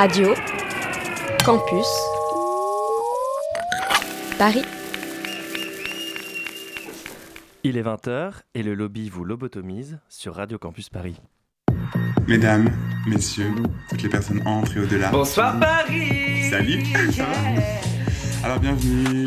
Radio, Campus, Paris. Il est 20h et le lobby vous lobotomise sur Radio Campus Paris. Mesdames, messieurs, toutes les personnes entrent et au-delà. Bonsoir Paris Salut Alors bienvenue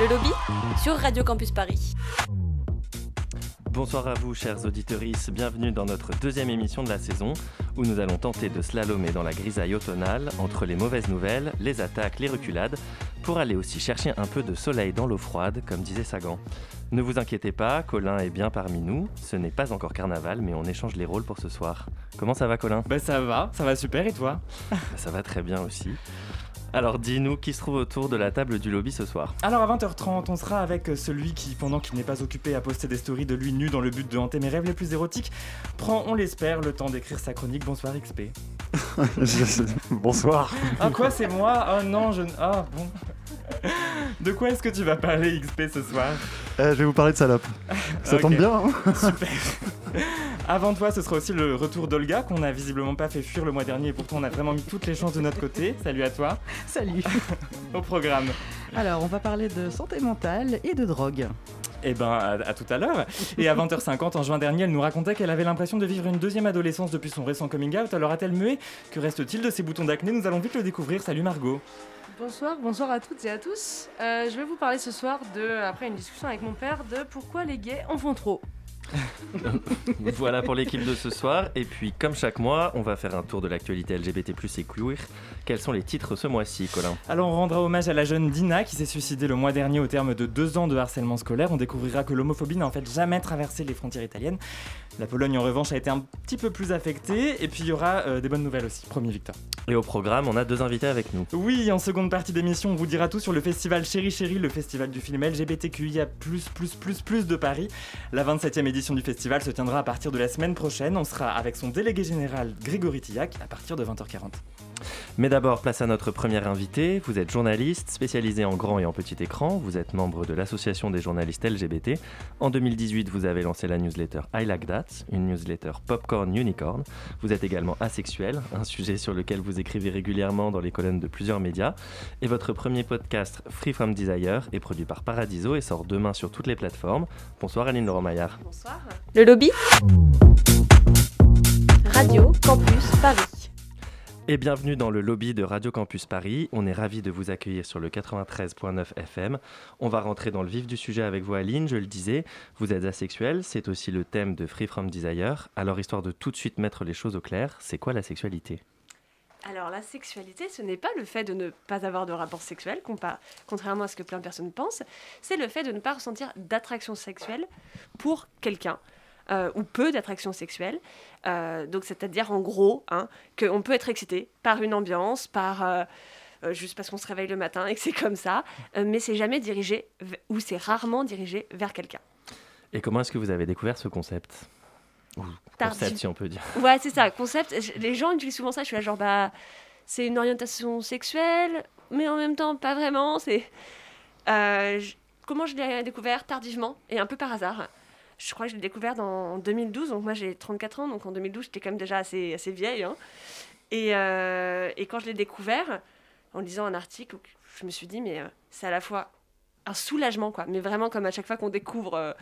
Le lobby sur Radio Campus Paris. Bonsoir à vous, chers auditeurs. Bienvenue dans notre deuxième émission de la saison où nous allons tenter de slalomer dans la grisaille automnale entre les mauvaises nouvelles, les attaques, les reculades pour aller aussi chercher un peu de soleil dans l'eau froide, comme disait Sagan. Ne vous inquiétez pas, Colin est bien parmi nous. Ce n'est pas encore carnaval, mais on échange les rôles pour ce soir. Comment ça va, Colin? Bah ça va, ça va super et toi? Bah, Ça va très bien aussi. Alors dis-nous qui se trouve autour de la table du lobby ce soir Alors à 20h30, on sera avec celui qui, pendant qu'il n'est pas occupé à poster des stories de lui nu dans le but de hanter mes rêves les plus érotiques, prend, on l'espère, le temps d'écrire sa chronique. Bonsoir XP. Bonsoir. Ah quoi, c'est moi? Oh non, je... Ah bon. De quoi est-ce que tu vas parler XP ce soir Euh, je vais vous parler de salope. Ça tombe bien, hein Super. Avant toi, ce sera aussi le retour d'Olga qu'on n'a visiblement pas fait fuir le mois dernier et pourtant on a vraiment mis toutes les chances de notre côté. Salut à toi. Salut. Au programme. Alors, on va parler de santé mentale et de drogue. Eh ben, à, tout à l'heure. Et à 20h50, en juin dernier, elle nous racontait qu'elle avait l'impression de vivre une deuxième adolescence depuis son récent coming out. Alors a-t-elle mué Que reste-t-il de ses boutons d'acné? Nous allons vite le découvrir. Salut Margot. Bonsoir, bonsoir à toutes et à tous. Euh, je vais vous parler ce soir de, après une discussion avec mon père, de pourquoi les gays en font trop. Voilà pour l'équipe de ce soir. Et puis, comme chaque mois, on va faire un tour de l'actualité LGBT et queer. Quels sont les titres ce mois-ci, Colin Alors on rendra hommage à la jeune Dina qui s'est suicidée le mois dernier au terme de deux ans de harcèlement scolaire. On découvrira que l'homophobie n'a en fait jamais traversé les frontières italiennes. La Pologne en revanche a été un petit peu plus affectée. Et puis il y aura euh, des bonnes nouvelles aussi. Promis Victor. Et au programme, on a deux invités avec nous. Oui, en seconde partie d'émission, on vous dira tout sur le festival Chéri Chéri, le festival du film LGBTQIA+++ de Paris. La 27e édition du festival se tiendra à partir de la semaine prochaine. On sera avec son délégué général Grégory Tillac à partir de 20h40. Mais d'abord, place à notre première invitée. Vous êtes journaliste, spécialisé en grand et en petit écran. Vous êtes membre de l'Association des journalistes LGBT. En 2018, vous avez lancé la newsletter I Like That, une newsletter Popcorn Unicorn. Vous êtes également asexuel, un sujet sur lequel vous écrivez régulièrement dans les colonnes de plusieurs médias. Et votre premier podcast Free From Desire est produit par Paradiso et sort demain sur toutes les plateformes. Bonsoir Aline Laurent-Maillard. Bonsoir. Le lobby Radio Campus Paris. Et bienvenue dans le lobby de Radio Campus Paris. On est ravis de vous accueillir sur le 93.9 FM. On va rentrer dans le vif du sujet avec vous, Aline. Je le disais, vous êtes asexuel. C'est aussi le thème de Free From Desire. Alors, histoire de tout de suite mettre les choses au clair, c'est quoi la sexualité? Alors la sexualité, ce n'est pas le fait de ne pas avoir de rapport sexuel, contrairement à ce que plein de personnes pensent, c'est le fait de ne pas ressentir d'attraction sexuelle pour quelqu'un. euh, ou peu d'attraction sexuelle. Euh, donc c'est-à-dire en gros hein, qu'on peut être excité par une ambiance, par euh, juste parce qu'on se réveille le matin et que c'est comme ça, mais c'est jamais dirigé ou c'est rarement dirigé vers quelqu'un. Et comment est-ce que vous avez découvert ce concept? Ou concept, si on peut dire. Ouais, c'est ça, concept. Les gens utilisent souvent ça. Je suis là, genre, bah, c'est une orientation sexuelle, mais en même temps, pas vraiment. C'est. Euh, Comment je l'ai découvert Tardivement et un peu par hasard. Je crois que je l'ai découvert en 2012, donc moi j'ai 34 ans, donc en 2012 j'étais quand même déjà assez, assez vieille. hein. Et, euh, et quand je l'ai découvert, en lisant un article, je me suis dit, mais euh, c'est à la fois un soulagement, quoi, mais vraiment comme à chaque fois qu'on découvre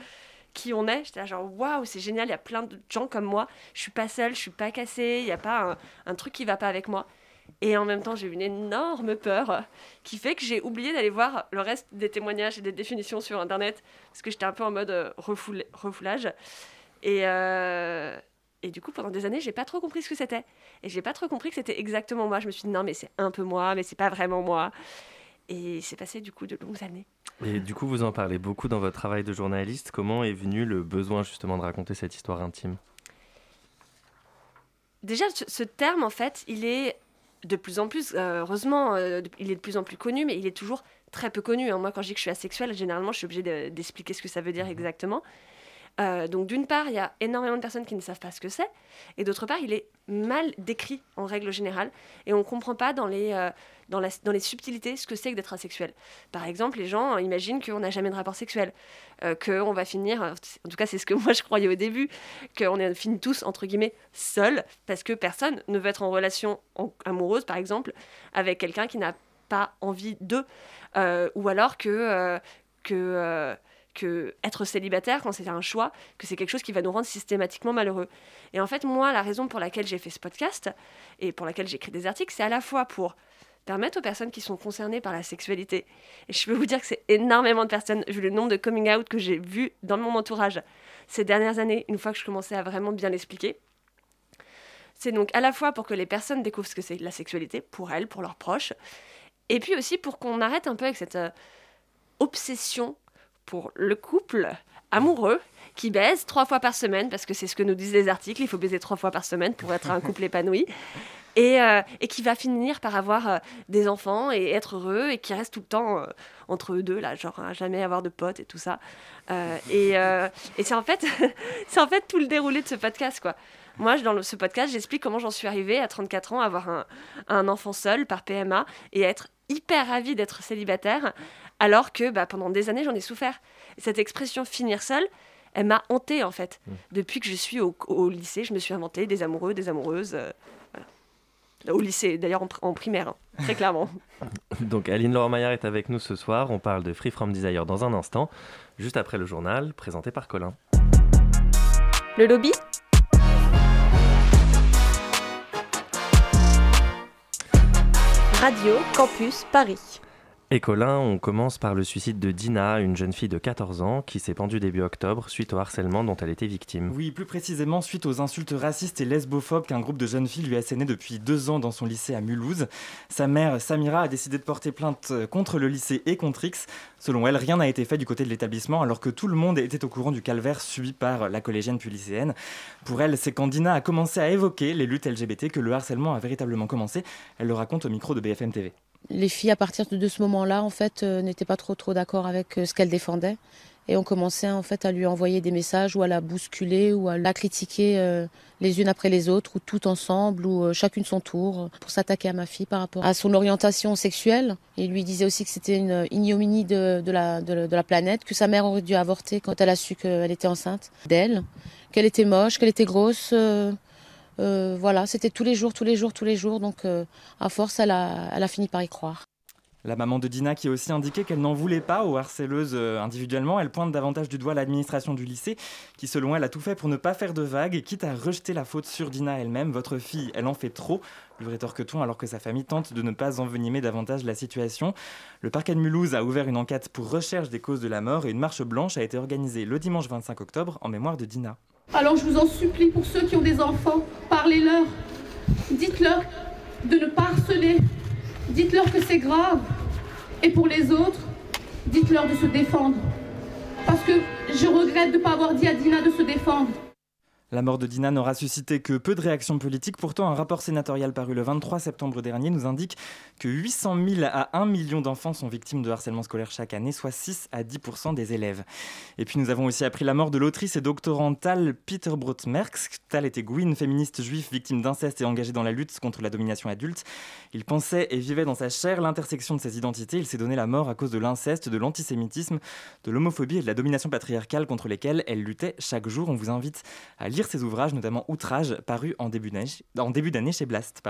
qui on est, j'étais genre waouh, c'est génial, il y a plein de gens comme moi, je suis pas seule, je suis pas cassée, il n'y a pas un, truc qui va pas avec moi. Et en même temps, j'ai eu une énorme peur qui fait que j'ai oublié d'aller voir le reste des témoignages et des définitions sur internet parce que j'étais un peu en mode euh, refoul- refoulage. Et, euh, et du coup, pendant des années, j'ai pas trop compris ce que c'était. Et j'ai pas trop compris que c'était exactement moi. Je me suis dit non, mais c'est un peu moi, mais c'est pas vraiment moi. Et c'est passé du coup de longues années. Et du coup, vous en parlez beaucoup dans votre travail de journaliste. Comment est venu le besoin justement de raconter cette histoire intime? Déjà, ce, terme, en fait, il est de plus en plus, euh, heureusement, euh, il est de plus en plus connu, mais il est toujours très peu connu. Hein. Moi, quand je dis que je suis asexuelle, généralement, je suis obligée d'expliquer ce que ça veut dire mhm. exactement. Euh, donc d'une part, il y a énormément de personnes qui ne savent pas ce que c'est, et d'autre part, il est mal décrit en règle générale, et on ne comprend pas dans les, euh, dans, les subtilités ce que c'est que d'être asexuel. Par exemple, les gens imaginent qu'on n'a jamais de rapport sexuel, euh, qu'on va finir, en tout cas c'est ce que moi je croyais au début, qu'on finit tous, entre guillemets, seuls, parce que personne ne veut être en relation amoureuse, par exemple, avec quelqu'un qui n'a pas envie d'eux, ou alors que... que que être célibataire, quand c'est un choix, que c'est quelque chose qui va nous rendre systématiquement malheureux. Et en fait, moi, la raison pour laquelle j'ai fait ce podcast et pour laquelle j'écris des articles, c'est à la fois pour permettre aux personnes qui sont concernées par la sexualité. Et je peux vous dire que c'est énormément de personnes, vu le nombre de coming out que j'ai vu dans mon entourage ces dernières années, une fois que je commençais à vraiment bien l'expliquer. C'est donc à la fois pour que les personnes découvrent ce que c'est la sexualité, pour elles, pour leurs proches, et puis aussi pour qu'on arrête un peu avec cette euh, obsession pour le couple amoureux qui baise trois fois par semaine, parce que c'est ce que nous disent les articles, il faut baiser trois fois par semaine pour être un couple épanoui, et, euh, et, qui va finir par avoir euh, des enfants et être heureux, et qui reste tout le temps euh, entre eux deux, là, genre jamais avoir de potes et tout ça. et, et c'est en, fait, c'est en fait tout le déroulé de ce podcast, quoi. Moi, dans ce podcast, j'explique comment j'en suis arrivée à 34 ans à avoir un, un enfant seul par PMA et à être hyper ravie d'être célibataire, alors que bah, pendant des années, j'en ai souffert. cette expression finir seule, elle m'a hantée en fait. Mmh. Depuis que je suis au, lycée, je me suis inventé des amoureux, des amoureuses. Euh, au lycée, d'ailleurs en, primaire, hein, très clairement. Donc Aline Laurent Maillard est avec nous ce soir. On parle de Free From Desire dans un instant, juste après le journal présenté par Colin. Le lobby? Radio Campus Paris. Et Colin, on commence par le suicide de Dina, une jeune fille de 14 ans qui s'est pendue début octobre suite au harcèlement dont elle était victime. Oui, plus précisément suite aux insultes racistes et lesbophobes qu'un groupe de jeunes filles lui assénait depuis deux ans dans son lycée à Mulhouse. Sa mère, Samira, a décidé de porter plainte contre le lycée et contre X. Selon elle, rien n'a été fait du côté de l'établissement alors que tout le monde était au courant du calvaire subi par la collégienne puis lycéenne. Pour elle, c'est quand Dina a commencé à évoquer les luttes LGBT que le harcèlement a véritablement commencé. Elle le raconte au micro de BFM TV les filles, à partir de ce moment-là, en fait, euh, n'étaient pas trop trop d'accord avec euh, ce qu'elle défendait. Et on commençait en fait à lui envoyer des messages ou à la bousculer ou à la critiquer euh, les unes après les autres ou tout ensemble ou chacune son tour pour s'attaquer à ma fille par rapport à son orientation sexuelle. Il lui disait aussi que c'était une ignominie de, la, de, la planète, que sa mère aurait dû avorter quand elle a su qu'elle était enceinte d'elle, qu'elle était moche, qu'elle était grosse. Voilà, c'était tous les jours, tous les jours, tous les jours. Donc, euh, à force, elle a, elle a fini par y croire. La maman de Dina qui a aussi indiqué qu'elle n'en voulait pas aux harceleuses euh, individuellement, elle pointe davantage du doigt l'administration du lycée qui selon elle a tout fait pour ne pas faire de vagues, quitte à rejeter la faute sur Dina elle-même. Votre fille, elle en fait trop, lui rétorque-t-on alors que sa famille tente de ne pas envenimer davantage la situation. Le parquet de Mulhouse a ouvert une enquête pour recherche des causes de la mort et une marche blanche a été organisée le dimanche 25 octobre en mémoire de Dina. Alors je vous en supplie pour ceux qui ont des enfants, parlez-leur. Dites-leur de ne pas harceler. Dites-leur que c'est grave. Et pour les autres, dites-leur de se défendre. Parce que je regrette de ne pas avoir dit à Dina de se défendre. La mort de Dina n'aura suscité que peu de réactions politiques. Pourtant, un rapport sénatorial paru le 23 septembre dernier nous indique que 800 000 à 1 million d'enfants sont victimes de harcèlement scolaire chaque année, soit 6 à 10 des élèves. Et puis nous avons aussi appris la mort de l'autrice et doctorante Tal Peterbrot-Merckx. Tal était Gwyn, féministe juif victime d'inceste et engagée dans la lutte contre la domination adulte. Il pensait et vivait dans sa chair l'intersection de ses identités. Il s'est donné la mort à cause de l'inceste, de l'antisémitisme, de l'homophobie et de la domination patriarcale contre lesquelles elle luttait chaque jour. On vous invite à lire ses ouvrages, notamment Outrage, paru en début d'année chez Blast.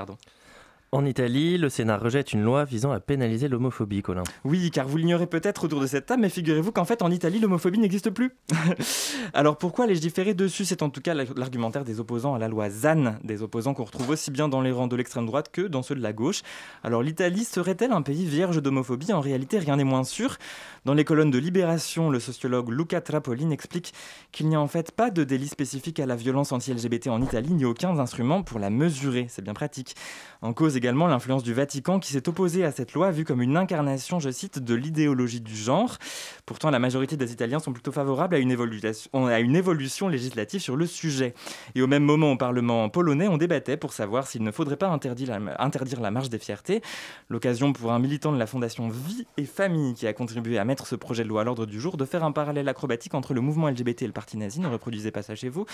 En Italie, le Sénat rejette une loi visant à pénaliser l'homophobie, Colin. Oui, car vous l'ignorez peut-être autour de cette table, mais figurez-vous qu'en fait, en Italie, l'homophobie n'existe plus. Alors pourquoi légiférer dessus? C'est en tout cas l'argumentaire des opposants à la loi ZAN, des opposants qu'on retrouve aussi bien dans les rangs de l'extrême droite que dans ceux de la gauche. Alors l'Italie serait-elle un pays vierge d'homophobie? En réalité, rien n'est moins sûr. Dans les colonnes de Libération, le sociologue Luca Trapolin explique qu'il n'y a en fait pas de délit spécifique à la violence anti-LGBT en Italie, ni aucun instrument pour la mesurer. C'est bien pratique. En cause également l'influence du Vatican qui s'est opposé à cette loi vue comme une incarnation, je cite, de l'idéologie du genre. Pourtant, la majorité des Italiens sont plutôt favorables à une, évolution, législative sur le sujet. Et au même moment, au Parlement polonais, on débattait pour savoir s'il ne faudrait pas interdire la, interdire la marche des fiertés. L'occasion pour un militant de la Fondation Vie et Famille, qui a contribué à mettre ce projet de loi à l'ordre du jour, de faire un parallèle acrobatique entre le mouvement LGBT et le parti nazi. Ne reproduisez pas ça chez vous.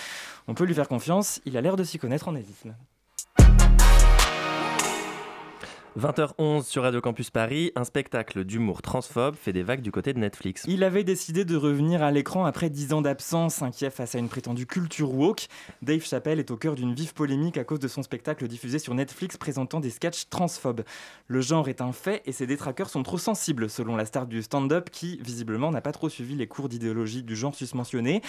On peut lui faire confiance, il a l'air de s'y connaître en nazisme. 20h11 sur Radio Campus Paris, un spectacle d'humour transphobe fait des vagues du côté de Netflix. Il avait décidé de revenir à l'écran après 10 ans d'absence, inquiet face à une prétendue culture woke. Dave Chappelle est au cœur d'une vive polémique à cause de son spectacle diffusé sur Netflix présentant des sketchs transphobes. Le genre est un fait et ses détraqueurs sont trop sensibles, selon la star du stand-up qui, visiblement, n'a pas trop suivi les cours d'idéologie du genre susmentionné.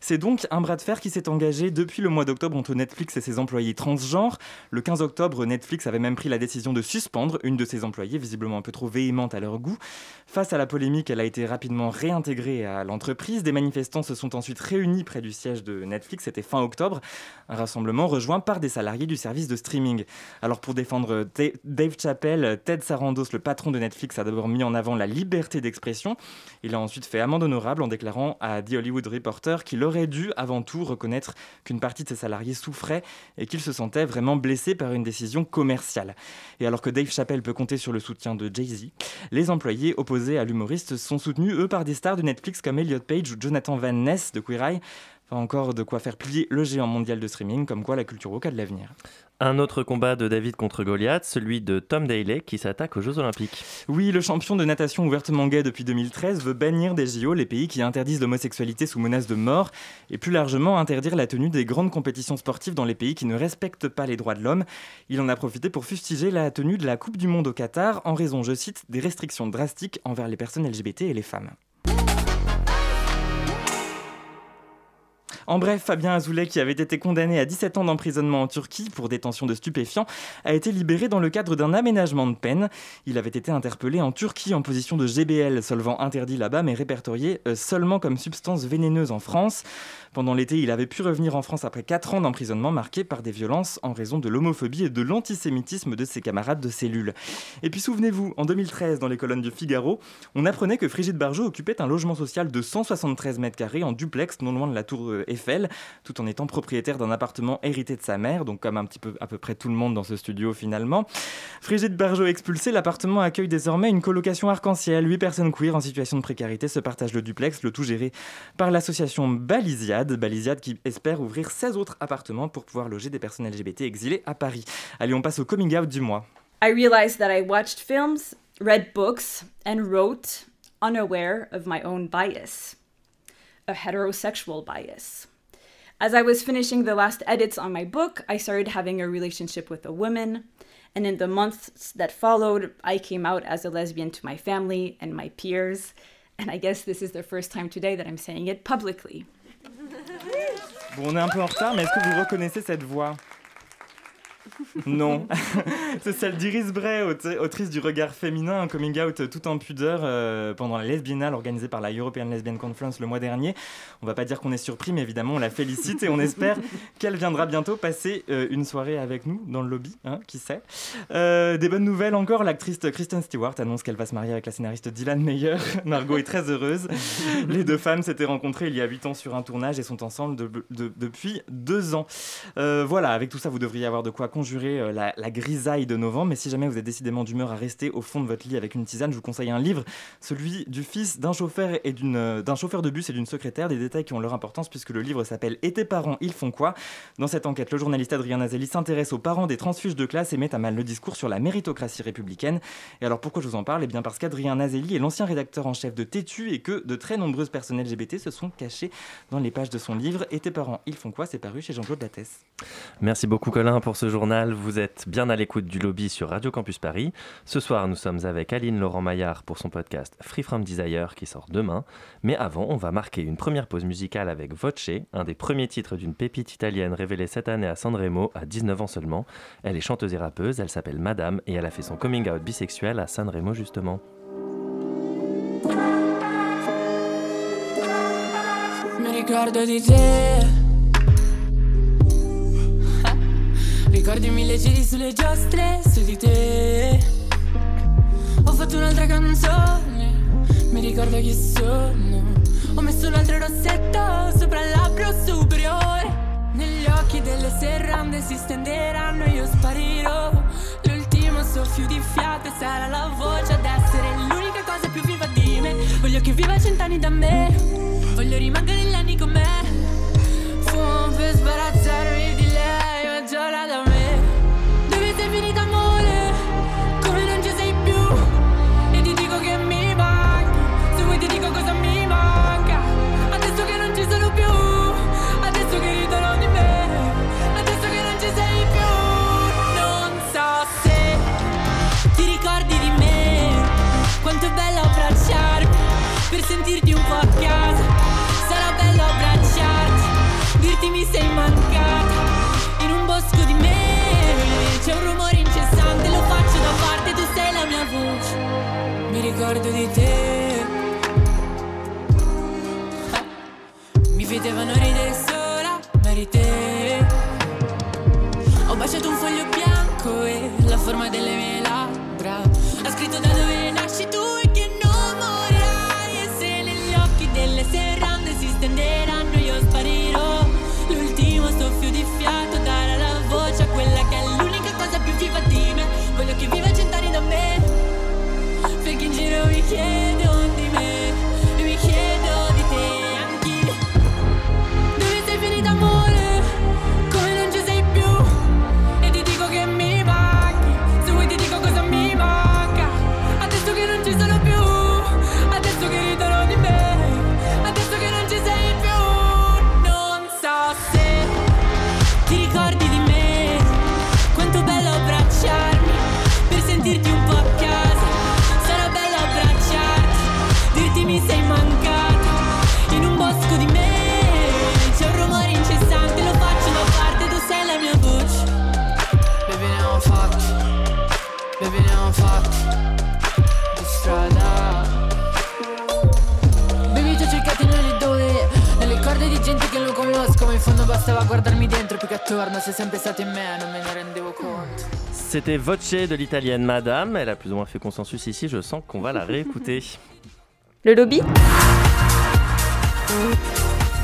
C'est donc un bras de fer qui s'est engagé depuis le mois d'octobre entre Netflix et ses employés transgenres. Le 15 octobre, Netflix avait même pris la décision de suspendre une de ses employées, visiblement un peu trop véhémente à leur goût. Face à la polémique, elle a été rapidement réintégrée à l'entreprise. Des manifestants se sont ensuite réunis près du siège de Netflix, c'était fin octobre, un rassemblement rejoint par des salariés du service de streaming. Alors pour défendre Dave Chappelle, Ted Sarandos, le patron de Netflix, a d'abord mis en avant la liberté d'expression. Il a ensuite fait amende honorable en déclarant à The Hollywood Reporter qu'il aurait dû avant tout reconnaître qu'une partie de ses salariés souffrait et qu'il se sentait vraiment blessé par une décision commerciale. Et alors que Dave Chappelle peut compter sur le soutien de Jay-Z, les employés opposés à l'humoriste sont soutenus, eux, par des stars de Netflix comme Elliot Page ou Jonathan Van Ness de Queer Eye. Enfin, encore de quoi faire plier le géant mondial de streaming, comme quoi la culture woke a de l'avenir. Un autre combat de David contre Goliath, celui de Tom Daly qui s'attaque aux Jeux Olympiques. Oui, le champion de natation ouvertement gay depuis 2013 veut bannir des JO les pays qui interdisent l'homosexualité sous menace de mort et plus largement interdire la tenue des grandes compétitions sportives dans les pays qui ne respectent pas les droits de l'homme. Il en a profité pour fustiger la tenue de la Coupe du Monde au Qatar en raison, je cite, des restrictions drastiques envers les personnes LGBT et les femmes. En bref, Fabien Azoulay, qui avait été condamné à 17 ans d'emprisonnement en Turquie pour détention de stupéfiants, a été libéré dans le cadre d'un aménagement de peine. Il avait été interpellé en Turquie en position de GBL, solvant interdit là-bas mais répertorié euh, seulement comme substance vénéneuse en France. Pendant l'été, il avait pu revenir en France après 4 ans d'emprisonnement marqué par des violences en raison de l'homophobie et de l'antisémitisme de ses camarades de cellule. Et puis souvenez-vous, en 2013, dans les colonnes du Figaro, on apprenait que Frigide Barjot occupait un logement social de 173 mètres carrés en duplex non loin de la tour euh, Eiffel, tout en étant propriétaire d'un appartement hérité de sa mère, donc comme un petit peu à peu près tout le monde dans ce studio finalement. Frigide Barjot expulsée, l'appartement accueille désormais une colocation arc-en-ciel. Huit personnes queer en situation de précarité se partagent le duplex, le tout géré par l'association Balisiade, Balisiade qui espère ouvrir 16 autres appartements pour pouvoir loger des personnes LGBT exilées à Paris. Allez, on passe au coming out du mois. I realized that I watched films, read books, and wrote unaware of my own bias, a heterosexual bias. As I was finishing the last edits on my book, I started having a relationship with a woman. And in the months that followed, I came out as a lesbian to my family and my peers. And I guess this is the first time today that I'm saying it publicly. Bon, on est un peu en retard, mais est-ce que vous reconnaissez cette voix non, c'est celle d'Iris Bray, autrice du regard féminin, un coming out tout en pudeur euh, pendant la lesbiennale organisée par la European Lesbian Conference le mois dernier. On va pas dire qu'on est surpris, mais évidemment on la félicite et on espère qu'elle viendra bientôt passer euh, une soirée avec nous dans le lobby, hein, qui sait. Euh, des bonnes nouvelles encore, l'actrice Kristen Stewart annonce qu'elle va se marier avec la scénariste Dylan Meyer. Margot est très heureuse. Les deux femmes s'étaient rencontrées il y a 8 ans sur un tournage et sont ensemble depuis deux ans. voilà, avec tout ça, vous devriez avoir de quoi conjurer euh, la, grisaille de novembre. Mais si jamais vous êtes décidément d'humeur à rester au fond de votre lit avec une tisane, je vous conseille un livre, celui du fils d'un chauffeur et d'une euh, d'un chauffeur de bus et d'une secrétaire. Des détails qui ont leur importance puisque le livre s'appelle Et tes parents, ils font quoi? Dans cette enquête, le journaliste Adrien Nazeli s'intéresse aux parents des transfuges de classe et met à mal le discours sur la méritocratie républicaine. Et alors pourquoi je vous en parle? Eh bien parce qu'Adrien Nazeli est l'ancien rédacteur en chef de Tétu et que de très nombreuses personnes LGBT se sont cachées dans les pages de son livre Et tes parents, ils font quoi? C'est paru chez Jean-Claude Lattès. Merci beaucoup Colin pour ce journal vous êtes bien à l'écoute du lobby sur Radio Campus Paris. Ce soir, nous sommes avec Aline Laurent Maillard pour son podcast Free From Desire qui sort demain. Mais avant, on va marquer une première pause musicale avec Voce, un des premiers titres d'une pépite italienne révélée cette année à Sanremo à 19 ans seulement. Elle est chanteuse et rappeuse, elle s'appelle Madame et elle a fait son coming out bisexuel à Sanremo justement. Ricordi mille giri sulle giostre su di te. Ho fatto un'altra canzone Mi ricordo chi sono. Ho messo un altro rossetto sopra il labbro superiore. Negli occhi delle serrande si stenderanno e io sparirò. L'ultimo soffio di fiato sarà la voce ad essere l'unica cosa più viva di me. Voglio che viva cent'anni da me. Voglio rimanere negli anni con me sei mancata. In un bosco di me C'è un rumore incessante Lo faccio da parte Tu sei la mia voce. Mi ricordo di te. Mi vedevano ridere sola, ma eri te. Ho baciato un foglio bianco e la forma delle attorno sei sempre stato in me Non me ne rendevo conto C'était Voce de l'italienne Madame. Elle a plus ou moins fait consensus ici. Je sens qu'on va la réécouter. Le lobby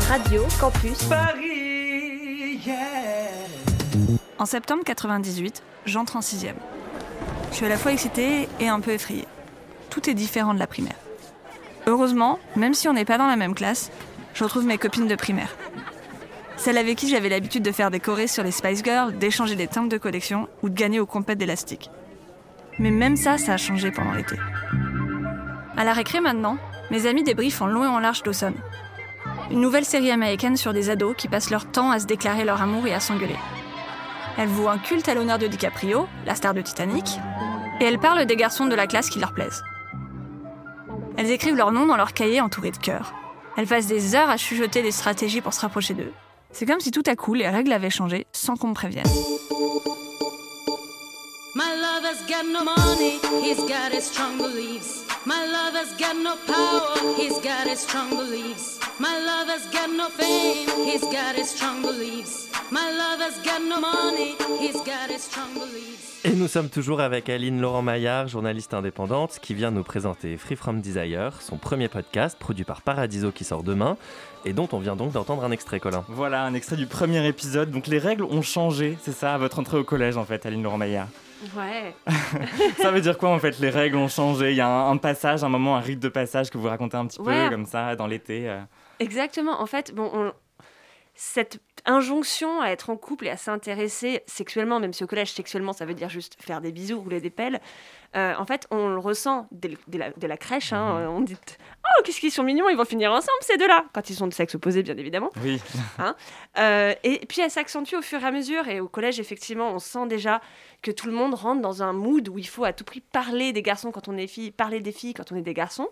Radio Campus Paris, En septembre 98, j'entre en sixième. Je suis à la fois excitée et un peu effrayée. Tout est différent de la primaire. Heureusement, même si on n'est pas dans la même classe, je retrouve mes copines de primaire. Celles avec qui j'avais l'habitude de faire des chorés sur les Spice Girls, d'échanger des timbres de collection ou de gagner aux compètes d'élastique. Mais même ça, ça a changé pendant l'été. À la récré maintenant, mes amis débriefent en long et en large Dawson. Une nouvelle série américaine sur des ados qui passent leur temps à se déclarer leur amour et à s'engueuler. Elles vouent un culte à l'honneur de DiCaprio, la star de Titanic, et elles parlent des garçons de la classe qui leur plaisent. Elles écrivent leur nom dans leur cahier entouré de cœurs. Elles passent des heures à chuchoter des stratégies pour se rapprocher d'eux. C'est comme si tout à coup les règles avaient changé sans qu'on me prévienne. My lover's got no power, he's got his strong beliefs. My lover's got no fame, he's got his strong beliefs. My lover's got no money, he's got his strong beliefs. Et nous sommes toujours avec Aline Laurent Maillard, journaliste indépendante, qui vient nous présenter Free From Desire, son premier podcast produit par Paradiso qui sort demain et dont on vient donc d'entendre un extrait, Colin. Voilà, un extrait du premier épisode. Donc les règles ont changé, c'est ça, à votre entrée au collège en fait, Aline Laurent Maillard. Ouais. ça veut dire quoi en fait Les règles ont changé? Il y a un, un, passage, un moment, un rite de passage que vous racontez un petit ouais. peu comme ça dans l'été. Euh. Exactement. En fait, bon, on... cette injonction à être en couple et à s'intéresser sexuellement, même si au collège sexuellement ça veut dire juste faire des bisous, rouler des pelles, euh, en fait on le ressent dès, dès, la, dès la, crèche. Hein, on dit Oh, qu'est-ce qu'ils sont mignons, ils vont finir ensemble ces deux-là Quand ils sont de sexe opposé, bien évidemment. Oui. Hein euh, et puis elle s'accentue au fur et à mesure. Et au collège, effectivement, on sent déjà que tout le monde rentre dans un mood où il faut à tout prix parler des garçons quand on est fille, parler des filles quand on est des garçons.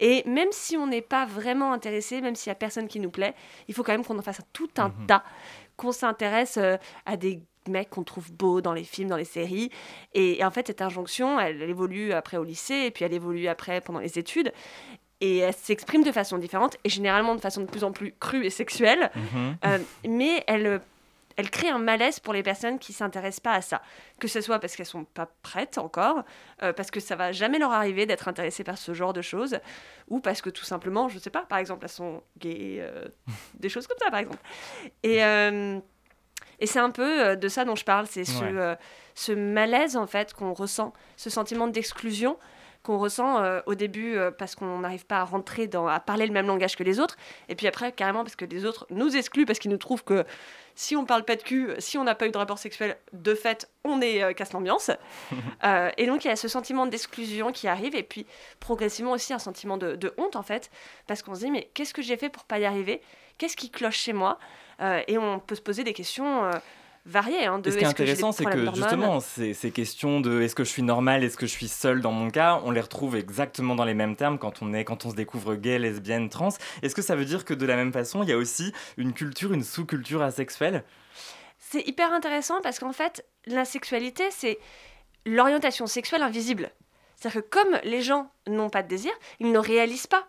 Et même si on n'est pas vraiment intéressé, même s'il n'y a personne qui nous plaît, il faut quand même qu'on en fasse tout un mmh. tas, qu'on s'intéresse euh, à des mecs qu'on trouve beaux dans les films, dans les séries. Et, et, en fait, cette injonction, elle, elle évolue après au lycée, et puis elle évolue après pendant les études. Et elle s'exprime de façon différente, et généralement de façon de plus en plus crue et sexuelle. Mmh. Euh, mais elle elle crée un malaise pour les personnes qui s'intéressent pas à ça. Que ce soit parce qu'elles sont pas prêtes encore, euh, parce que ça va jamais leur arriver d'être intéressées par ce genre de choses, ou parce que tout simplement, je sais pas, par exemple, elles sont gays, euh, des choses comme ça, par exemple. Et, euh, et c'est un peu de ça dont je parle, c'est ce, Ouais. ce malaise en fait qu'on ressent, ce sentiment d'exclusion qu'on ressent euh, au début euh, parce qu'on n'arrive pas à rentrer dans à parler le même langage que les autres et puis après carrément parce que les autres nous excluent parce qu'ils nous trouvent que si on parle pas de cul, si on n'a pas eu de rapport sexuel, de fait, on est euh, casse l'ambiance. Et donc il y a ce sentiment d'exclusion qui arrive et puis progressivement aussi un sentiment de, de honte en fait parce qu'on se dit mais qu'est-ce que j'ai fait pour pas y arriver? Qu'est-ce qui cloche chez moi? Et on peut se poser des questions variées. Hein, de ce qui est des intéressant, c'est que justement, ces, ces questions de est-ce que je suis normal, est-ce que je suis seul dans mon cas, on les retrouve exactement dans les mêmes termes quand on, est, quand on se découvre gay, lesbienne, trans. Est-ce que ça veut dire que de la même façon, il y a aussi une culture, une sous-culture asexuelle? C'est hyper intéressant parce qu'en fait, la sexualité, c'est l'orientation sexuelle invisible. C'est-à-dire que comme les gens n'ont pas de désir, ils ne réalisent pas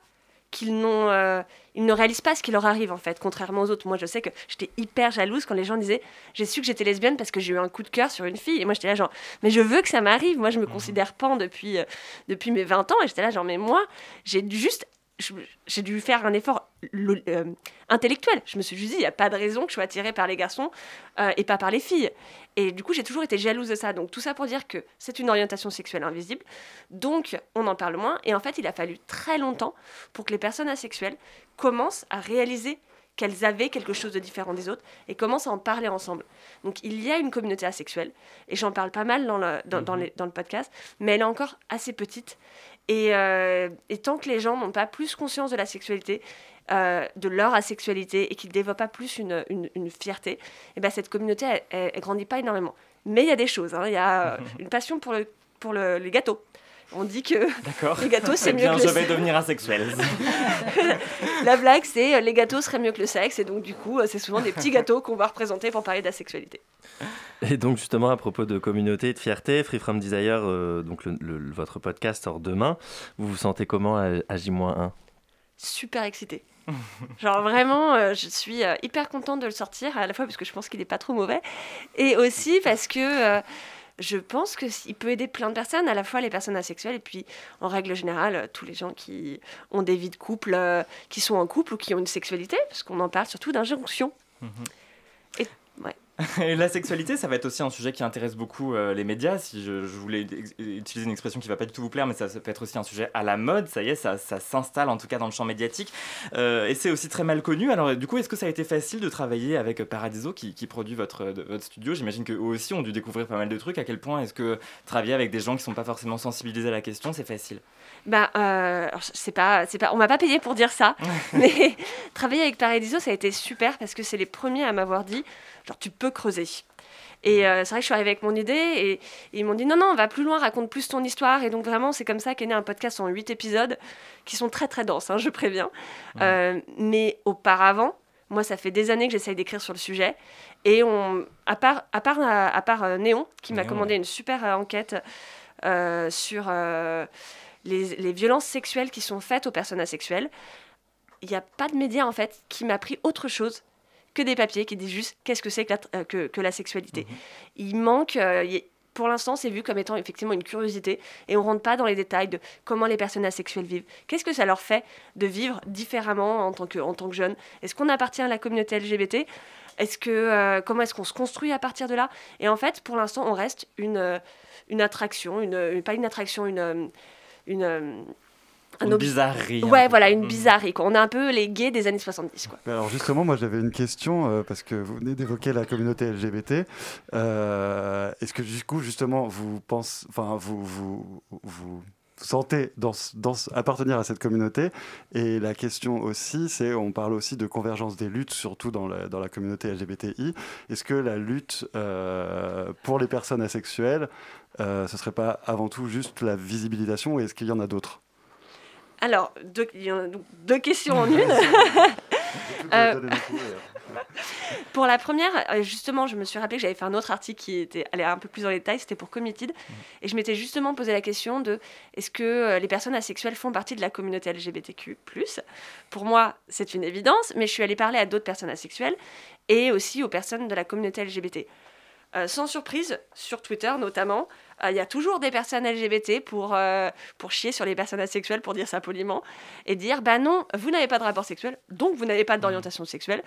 qu'ils n'ont, euh, ils ne réalisent pas ce qui leur arrive en fait, contrairement aux autres. Moi, je sais que j'étais hyper jalouse quand les gens disaient j'ai su que j'étais lesbienne parce que j'ai eu un coup de cœur sur une fille. Et moi, j'étais là genre mais je veux que ça m'arrive. Moi, je me considère pan depuis euh, depuis mes 20 ans et j'étais là genre mais moi, j'ai juste j'ai dû faire un effort euh, intellectuel. Je me suis juste dit, il n'y a pas de raison que je sois attirée par les garçons euh, et pas par les filles. Et du coup, j'ai toujours été jalouse de ça. Donc, tout ça pour dire que c'est une orientation sexuelle invisible. Donc, on en parle moins. Et en fait, il a fallu très longtemps pour que les personnes asexuelles commencent à réaliser qu'elles avaient quelque chose de différent des autres et commencent à en parler ensemble. Donc, il y a une communauté asexuelle. Et j'en parle pas mal dans le, dans, dans les- dans le podcast. Mais elle est encore assez petite. Et, euh, et tant que les gens n'ont pas plus conscience de la sexualité, euh, de leur asexualité et qu'ils ne développent pas plus une, une, une fierté, et ben cette communauté, elle, elle- elle grandit pas énormément. Mais il y a des choses. hein. Il y a euh, une passion pour, le, pour le, les gâteaux. On dit que D'accord les gâteaux, c'est Eh mieux que je le vais sexe. devenir asexuel. La blague, c'est euh, les gâteaux seraient mieux que le sexe. Et donc, du coup, euh, c'est souvent des petits gâteaux qu'on va représenter pour parler d'asexualité. Et donc justement à propos de communauté et de fierté, Free From Desire, euh, donc le- le- votre podcast sort demain. Vous vous sentez comment à, à J-1 super excitée. Genre vraiment, euh, je suis euh, hyper contente de le sortir, à la fois parce que je pense qu'il n'est pas trop mauvais, et aussi parce que euh, je pense qu'il peut aider plein de personnes, à la fois les personnes asexuelles, et puis en règle générale, euh, tous les gens qui ont des vies de couple, euh, qui sont en couple ou qui ont une sexualité, parce qu'on en parle surtout d'injonction. Et ouais. Et la sexualité, ça va être aussi un sujet qui intéresse beaucoup euh, les médias. Si je, je voulais utiliser une expression qui va pas du tout vous plaire, mais ça, ça peut être aussi un sujet à la mode. Ça y est, ça, ça s'installe en tout cas dans le champ médiatique. Euh, et c'est aussi très mal connu. Alors, du coup, est-ce que ça a été facile de travailler avec Paradiso qui, qui produit votre, de- votre studio? J'imagine qu'eux aussi ont dû découvrir pas mal de trucs. À quel point est-ce que travailler avec des gens qui sont pas forcément sensibilisés à la question, c'est facile? Bah, euh, c'est pas, c'est pas, on m'a pas payé pour dire ça, mais travailler avec Paradiso, ça a été super parce que c'est les premiers à m'avoir dit, genre, tu peux creuser. Et euh, c'est vrai que je suis arrivée avec mon idée et, et ils m'ont dit non, non, on va plus loin, raconte plus ton histoire. Et donc vraiment, c'est comme ça qu'est né un podcast en 8 épisodes qui sont très très denses, hein, je préviens. Euh, mais auparavant, moi, ça fait des années que j'essaye d'écrire sur le sujet. Et on, à part, à part, à, part euh, Néon, qui m'a commandé une super euh, enquête euh, sur euh, les, les violences sexuelles qui sont faites aux personnes asexuelles, il n'y a pas de média en fait qui m'a pris autre chose que des papiers qui disent juste qu'est-ce que c'est que, la- euh, que, que la sexualité. Il manque, euh, y pour l'instant, c'est vu comme étant effectivement une curiosité et on rentre pas dans les détails de comment les personnes asexuelles vivent. Qu'est-ce que ça leur fait de vivre différemment en tant que, en tant que jeune Est-ce qu'on appartient à la communauté LGBT Est-ce que euh, comment est-ce qu'on se construit à partir de là? Et en fait, pour l'instant, on reste une une attraction, une, une- pas une attraction, une une un Une objet- bizarrerie, Ouais, voilà, une Mhm. bizarrerie. quoi. On est un peu les gays des années 70, quoi. Mais Alors justement, moi j'avais une question euh, parce que vous venez d'évoquer la communauté LGBT. Euh, Est-ce que du coup justement vous pensez, enfin vous vous vous sentez dans, dans appartenir à cette communauté? Et la question aussi, c'est on parle aussi de convergence des luttes, surtout dans la, dans la communauté LGBTI. Est-ce que la lutte euh, pour les personnes asexuelles, euh, ce serait pas avant tout juste la visibilisation ou est-ce qu'il y en a d'autres? Alors, deux, questions en une. Euh, pour la première, euh, justement, je me suis rappelé que j'avais fait un autre article qui était allé un peu plus dans les détails, c'était pour Committed. Et je m'étais justement posé la question de est-ce que euh, les personnes asexuelles font partie de la communauté LGBTQ Pour moi, c'est une évidence, mais je suis allée parler à d'autres personnes asexuelles et aussi aux personnes de la communauté LGBT. Euh, sans surprise, sur Twitter notamment, il y a toujours des personnes LGBT pour, euh, pour chier sur les personnes asexuelles, pour dire ça poliment, et dire bah non, vous n'avez pas de rapport sexuel, donc vous n'avez pas d'orientation sexuelle.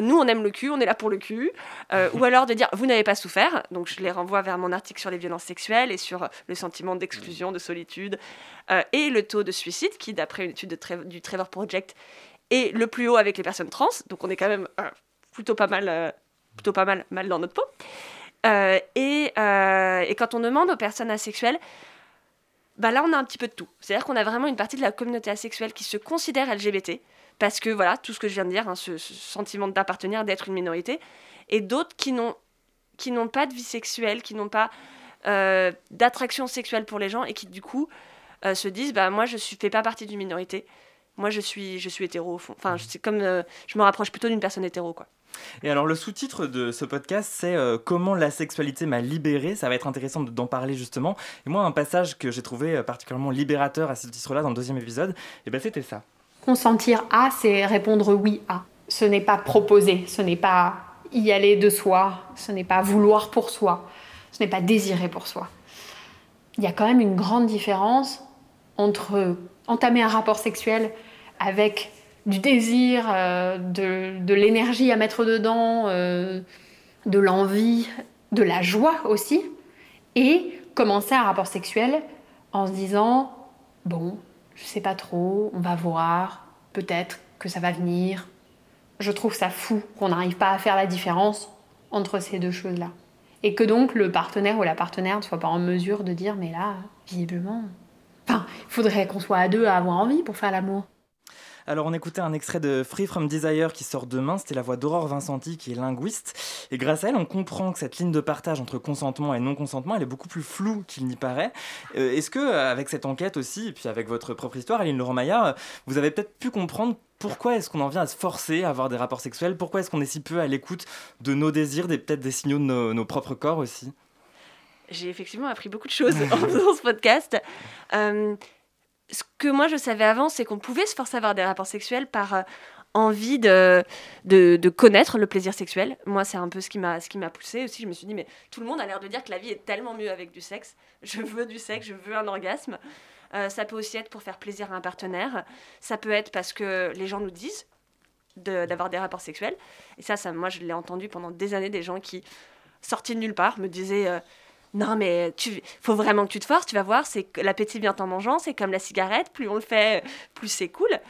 nous, on aime le cul, on est là pour le cul. ou alors de dire vous n'avez pas souffert, donc je les renvoie vers mon article sur les violences sexuelles et sur le sentiment d'exclusion, de solitude, et le taux de suicide, qui, d'après une étude de du Trevor Project, est le plus haut avec les personnes trans, donc on est quand même plutôt pas mal, plutôt pas mal, mal dans notre peau. Euh, et, euh, et, quand on demande aux personnes asexuelles, bah là on a un petit peu de tout. C'est-à-dire qu'on a vraiment une partie de la communauté asexuelle qui se considère LGBT, parce que voilà, tout ce que je viens de dire, hein, ce, sentiment d'appartenir, d'être une minorité, et d'autres qui n'ont, qui n'ont pas de vie sexuelle, qui n'ont pas euh, d'attraction sexuelle pour les gens, et qui du coup se disent, bah moi je ne fais pas partie d'une minorité, moi je suis, je suis hétéro au fond. Enfin, c'est comme, je me rapproche plutôt d'une personne hétéro, quoi. Et alors le sous-titre de ce podcast, c'est euh, Comment la sexualité m'a libéré. Ça va être intéressant d'en parler justement. Et moi, un passage que j'ai trouvé euh, particulièrement libérateur à ce titre-là dans le deuxième épisode, et eh ben c'était ça. Consentir à, c'est répondre oui à. Ce n'est pas proposer, ce n'est pas y aller de soi, ce n'est pas vouloir pour soi, ce n'est pas désirer pour soi. Il y a quand même une grande différence entre entamer un rapport sexuel avec du désir, euh, de, l'énergie à mettre dedans, euh, de l'envie, de la joie aussi, et commencer un rapport sexuel en se disant bon, je sais pas trop, on va voir, peut-être que ça va venir. Je trouve ça fou qu'on n'arrive pas à faire la différence entre ces deux choses-là. Et que donc le partenaire ou la partenaire ne soit pas en mesure de dire mais là, visiblement. Enfin, il faudrait qu'on soit à deux à avoir envie pour faire l'amour. Alors on écoutait un extrait de Free From Desire qui sort demain, c'était la voix d'Aurore Vincenti qui est linguiste. Et grâce à elle, on comprend que cette ligne de partage entre consentement et non-consentement, elle est beaucoup plus floue qu'il n'y paraît. Euh, est-ce que euh, avec cette enquête aussi, et puis avec votre propre histoire, Aline Laurent-Maillard, vous avez peut-être pu comprendre pourquoi est-ce qu'on en vient à se forcer à avoir des rapports sexuels? Pourquoi est-ce qu'on est si peu à l'écoute de nos désirs, des, peut-être des signaux de nos, propres corps aussi? J'ai effectivement appris beaucoup de choses en faisant ce podcast. Euh, ce que moi je savais avant, c'est qu'on pouvait se forcer à avoir des rapports sexuels par euh, envie de, de, connaître le plaisir sexuel. Moi, c'est un peu ce qui m'a ce qui m'a poussé aussi. Je me suis dit, mais tout le monde a l'air de dire que la vie est tellement mieux avec du sexe. Je veux du sexe, je veux un orgasme. Euh, ça peut aussi être pour faire plaisir à un partenaire. Ça peut être parce que les gens nous disent d'avoir des rapports sexuels. Et ça, ça moi, je l'ai entendu pendant des années, des gens qui, sortis de nulle part, me disaient... Euh, non, mais tu faut vraiment que tu te forces, tu vas voir, c'est l'appétit vient en mangeant, c'est comme la cigarette, plus on le fait, plus c'est cool.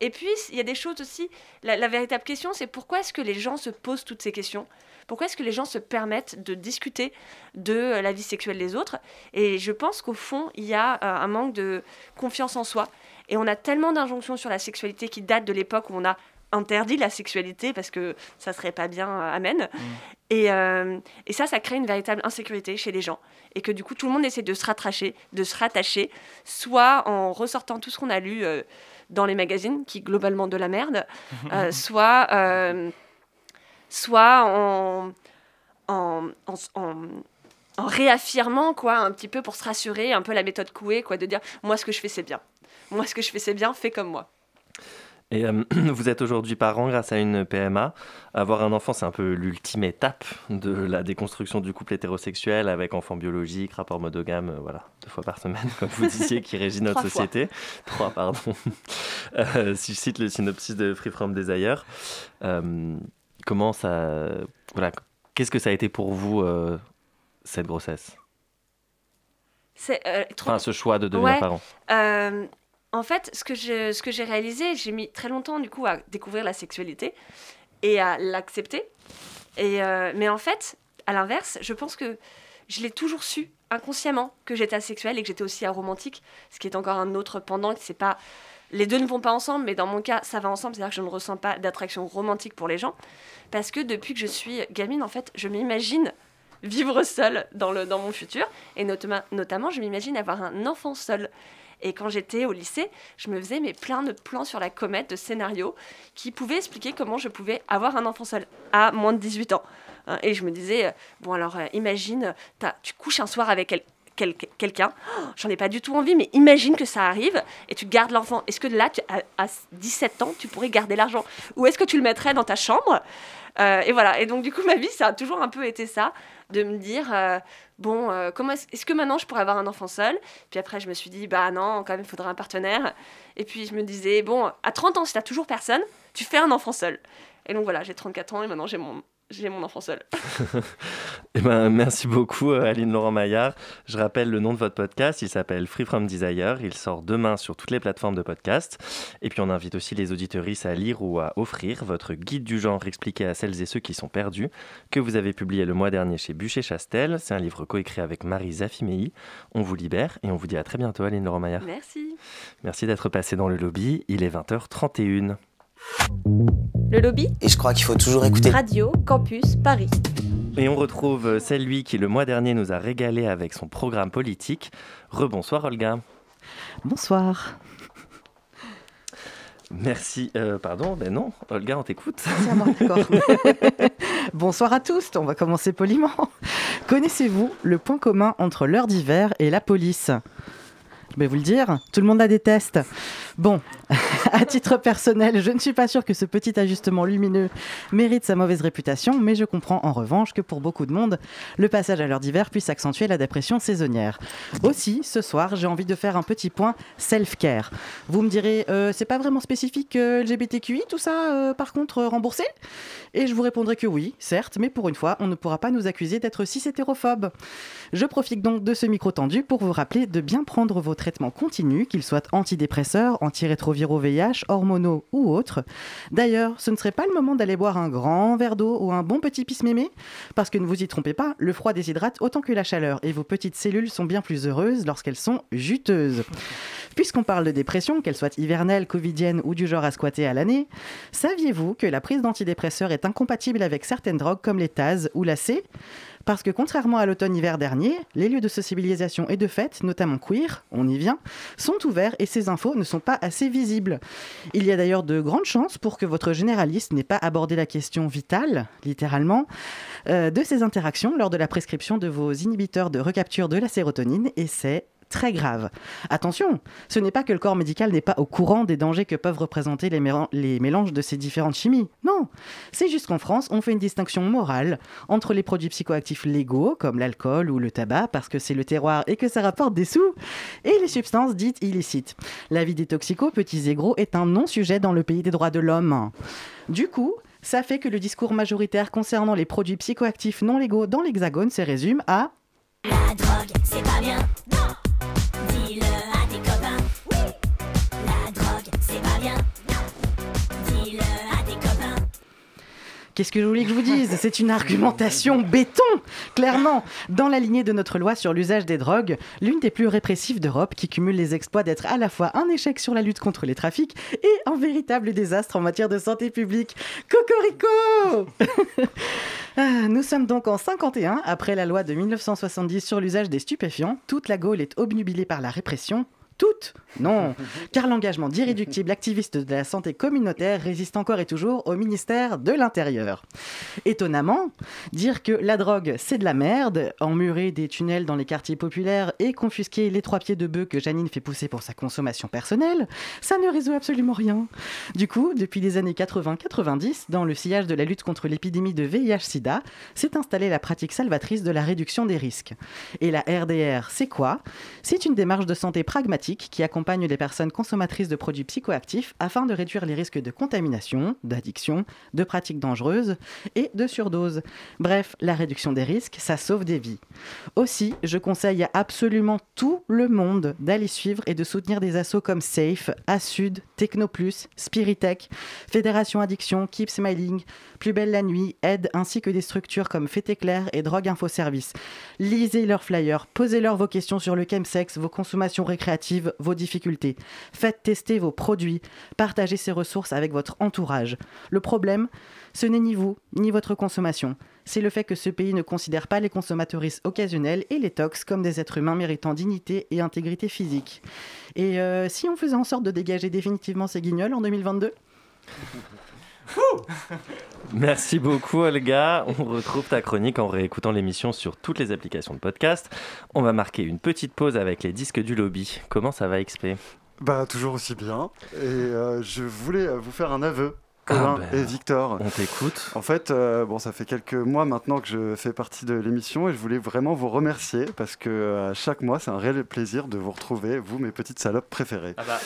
Et puis, il y a des choses aussi, la, véritable question, c'est pourquoi est-ce que les gens se posent toutes ces questions? Pourquoi est-ce que les gens se permettent de discuter de la vie sexuelle des autres? Et je pense qu'au fond, il y a euh, un manque de confiance en soi. Et on a tellement d'injonctions sur la sexualité qui datent de l'époque où on a interdit la sexualité parce que ça serait pas bien, euh, amen. Mm. Et, euh, et, ça, ça crée une véritable insécurité chez les gens. Et que du coup, tout le monde essaie de se rattacher, de se rattacher, soit en ressortant tout ce qu'on a lu euh, dans les magazines, qui globalement de la merde, soit, soit en, en, en, en, réaffirmant, quoi, un petit peu pour se rassurer, un peu la méthode couée, quoi, de dire, moi, ce que je fais, c'est bien. Moi, ce que je fais, c'est bien, fais comme moi. Et euh, vous êtes aujourd'hui parent grâce à une PMA. Avoir un enfant, c'est un peu l'ultime étape de la déconstruction du couple hétérosexuel avec enfant biologique, rapport monogame, euh, voilà, deux fois par semaine, comme vous disiez, qui régit notre société. Trois, pardon. Euh, si je cite le synopsis de Free From Desire, comment ça. Voilà, qu'est-ce que ça a été pour vous, cette grossesse? C'est, Enfin, ce choix de devenir parent en fait, ce que, j'ai réalisé, j'ai mis très longtemps du coup à découvrir la sexualité et à l'accepter. Euh, mais en fait, à l'inverse, je pense que je l'ai toujours su inconsciemment que j'étais asexuelle et que j'étais aussi aromantique, ce qui est encore un autre pendant. C'est pas les deux ne vont pas ensemble, mais dans mon cas, ça va ensemble. C'est-à-dire que je ne ressens pas d'attraction romantique pour les gens parce que depuis que je suis gamine, en fait, je m'imagine vivre seule dans, le, dans mon futur et notamment, notamment je m'imagine avoir un enfant seul. Et quand j'étais au lycée, je me faisais mais plein de plans sur la comète, de scénarios qui pouvaient expliquer comment je pouvais avoir un enfant seul à moins de 18 ans. Hein, et je me disais, euh, bon alors euh, imagine, tu couches un soir avec quelqu'un, oh, j'en ai pas du tout envie, mais imagine que ça arrive et tu gardes l'enfant. Est-ce que là, à, 17 ans, tu pourrais garder l'argent? Ou est-ce que tu le mettrais dans ta chambre? Euh, et voilà. Et donc, du coup, ma vie, ça a toujours un peu été ça, de me dire, bon, euh, comment est-ce, que maintenant je pourrais avoir un enfant seul? Puis après, je me suis dit, bah non, quand même, il faudrait un partenaire. Et puis, je me disais, bon, à 30 ans, si t'as toujours personne, tu fais un enfant seul. Et donc, voilà, j'ai 34 ans et maintenant, j'ai mon, j'ai mon enfant seul. Eh ben, merci beaucoup euh, Aline Laurent Maillard. Je rappelle le nom de votre podcast, il s'appelle Free From Desire. Il sort demain sur toutes les plateformes de podcast. Et puis on invite aussi les auditeuristes à lire ou à offrir votre guide du genre expliqué à celles et ceux qui sont perdus, que vous avez publié le mois dernier chez Bûcher-Chastel. C'est un livre coécrit avec Marie Zafimei. On vous libère et on vous dit à très bientôt Aline Laurent Maillard. Merci. Merci d'être passé dans le lobby. Il est 20h31. Le lobby Et je crois qu'il faut toujours écouter. Radio Campus Paris. Et on retrouve celle lui qui le mois dernier nous a régalé avec son programme politique. Rebonsoir Olga. Bonsoir. Merci. Euh, pardon, ben non, Olga, on t'écoute. Bonsoir à tous, on va commencer poliment. Connaissez-vous le point commun entre l'heure d'hiver et la police? Je vais vous le dire, tout le monde la déteste. Bon, à titre personnel, je ne suis pas sûre que ce petit ajustement lumineux mérite sa mauvaise réputation, mais je comprends en revanche que pour beaucoup de monde, le passage à l'heure d'hiver puisse accentuer la dépression saisonnière. Aussi, ce soir, j'ai envie de faire un petit point self-care. Vous me direz, euh, c'est pas vraiment spécifique euh, LGBTQI, tout ça, euh, par contre, remboursé? Et je vous répondrai que oui, certes, mais pour une fois, on ne pourra pas nous accuser d'être cis hétérophobe. Je profite donc de ce micro tendu pour vous rappeler de bien prendre vos traitements continus, qu'ils soient antidépresseurs, antirétroviraux VIH, hormonaux ou autres. D'ailleurs, ce ne serait pas le moment d'aller boire un grand verre d'eau ou un bon petit pisse-mémé? Parce que ne vous y trompez pas, le froid déshydrate autant que la chaleur et vos petites cellules sont bien plus heureuses lorsqu'elles sont juteuses. Puisqu'on parle de dépression, qu'elle soit hivernale, covidienne ou du genre à squatter à l'année, saviez-vous que la prise d'antidépresseurs est incompatible avec certaines drogues comme les TAS ou la C? Parce que contrairement à l'automne-hiver dernier, les lieux de sociabilisation et de fête, notamment queer, on y vient, sont ouverts et ces infos ne sont pas assez visibles. Il y a d'ailleurs de grandes chances pour que votre généraliste n'ait pas abordé la question vitale, littéralement, euh, de ces interactions lors de la prescription de vos inhibiteurs de recapture de la sérotonine et c'est très grave. Attention, ce n'est pas que le corps médical n'est pas au courant des dangers que peuvent représenter les, mélan- les mélanges de ces différentes chimies. Non, c'est juste qu'en France, on fait une distinction morale entre les produits psychoactifs légaux, comme l'alcool ou le tabac, parce que c'est le terroir et que ça rapporte des sous, et les substances dites illicites. La vie des toxicos, petits et gros, est un non-sujet dans le pays des droits de l'homme. Du coup, ça fait que le discours majoritaire concernant les produits psychoactifs non légaux dans l'Hexagone se résume à La drogue, c'est pas bien. Non. Bye. Qu'est-ce que je voulais que je vous dise? C'est une argumentation béton, clairement, dans la lignée de notre loi sur l'usage des drogues, l'une des plus répressives d'Europe, qui cumule les exploits d'être à la fois un échec sur la lutte contre les trafics et un véritable désastre en matière de santé publique. Cocorico Ah, Nous sommes donc en 51, après la loi de 1970 sur l'usage des stupéfiants. Toute la Gaule est obnubilée par la répression. Toute Non, car l'engagement d'irréductible activiste de la santé communautaire résiste encore et toujours au ministère de l'Intérieur. Étonnamment, dire que la drogue c'est de la merde, emmurer des tunnels dans les quartiers populaires et confisquer les trois pieds de bœuf que Janine fait pousser pour sa consommation personnelle, ça ne résout absolument rien. Du coup, depuis les années 80-90, dans le sillage de la lutte contre l'épidémie de VIH-Sida, s'est installée la pratique salvatrice de la réduction des risques. Et la RDR, c'est quoi? C'est une démarche de santé pragmatique qui accompagne les personnes consommatrices de produits psychoactifs afin de réduire les risques de contamination, d'addiction, de pratiques dangereuses et de surdose. Bref, la réduction des risques, ça sauve des vies. Aussi, je conseille à absolument tout le monde d'aller suivre et de soutenir des assos comme Safe, Asud, Technoplus, Spiritech, Fédération Addiction, Keep Smiling, Plus Belle la Nuit, Aide, ainsi que des structures comme Fête Éclair et Drogue Info Service. Lisez leurs flyers, posez-leur vos questions sur le chemsex, vos consommations récréatives, vos difficultés. Faites tester vos produits, partagez ces ressources avec votre entourage. Le problème, ce n'est ni vous, ni votre consommation. C'est le fait que ce pays ne considère pas les consommatrices occasionnelles et les tox comme des êtres humains méritant dignité et intégrité physique. Et euh, si on faisait en sorte de dégager définitivement ces guignols en 2022 Merci beaucoup Olga. On retrouve ta chronique en réécoutant l'émission sur toutes les applications de podcast. On va marquer une petite pause avec les disques du lobby. Comment ça va XP Bah toujours aussi bien. Et euh, je voulais euh, vous faire un aveu Ah ben, et Victor. On t'écoute. En fait, euh, bon, ça fait quelques mois maintenant que je fais partie de l'émission et je voulais vraiment vous remercier parce que euh, chaque mois, c'est un réel plaisir de vous retrouver, vous, mes petites salopes préférées. Ah bah,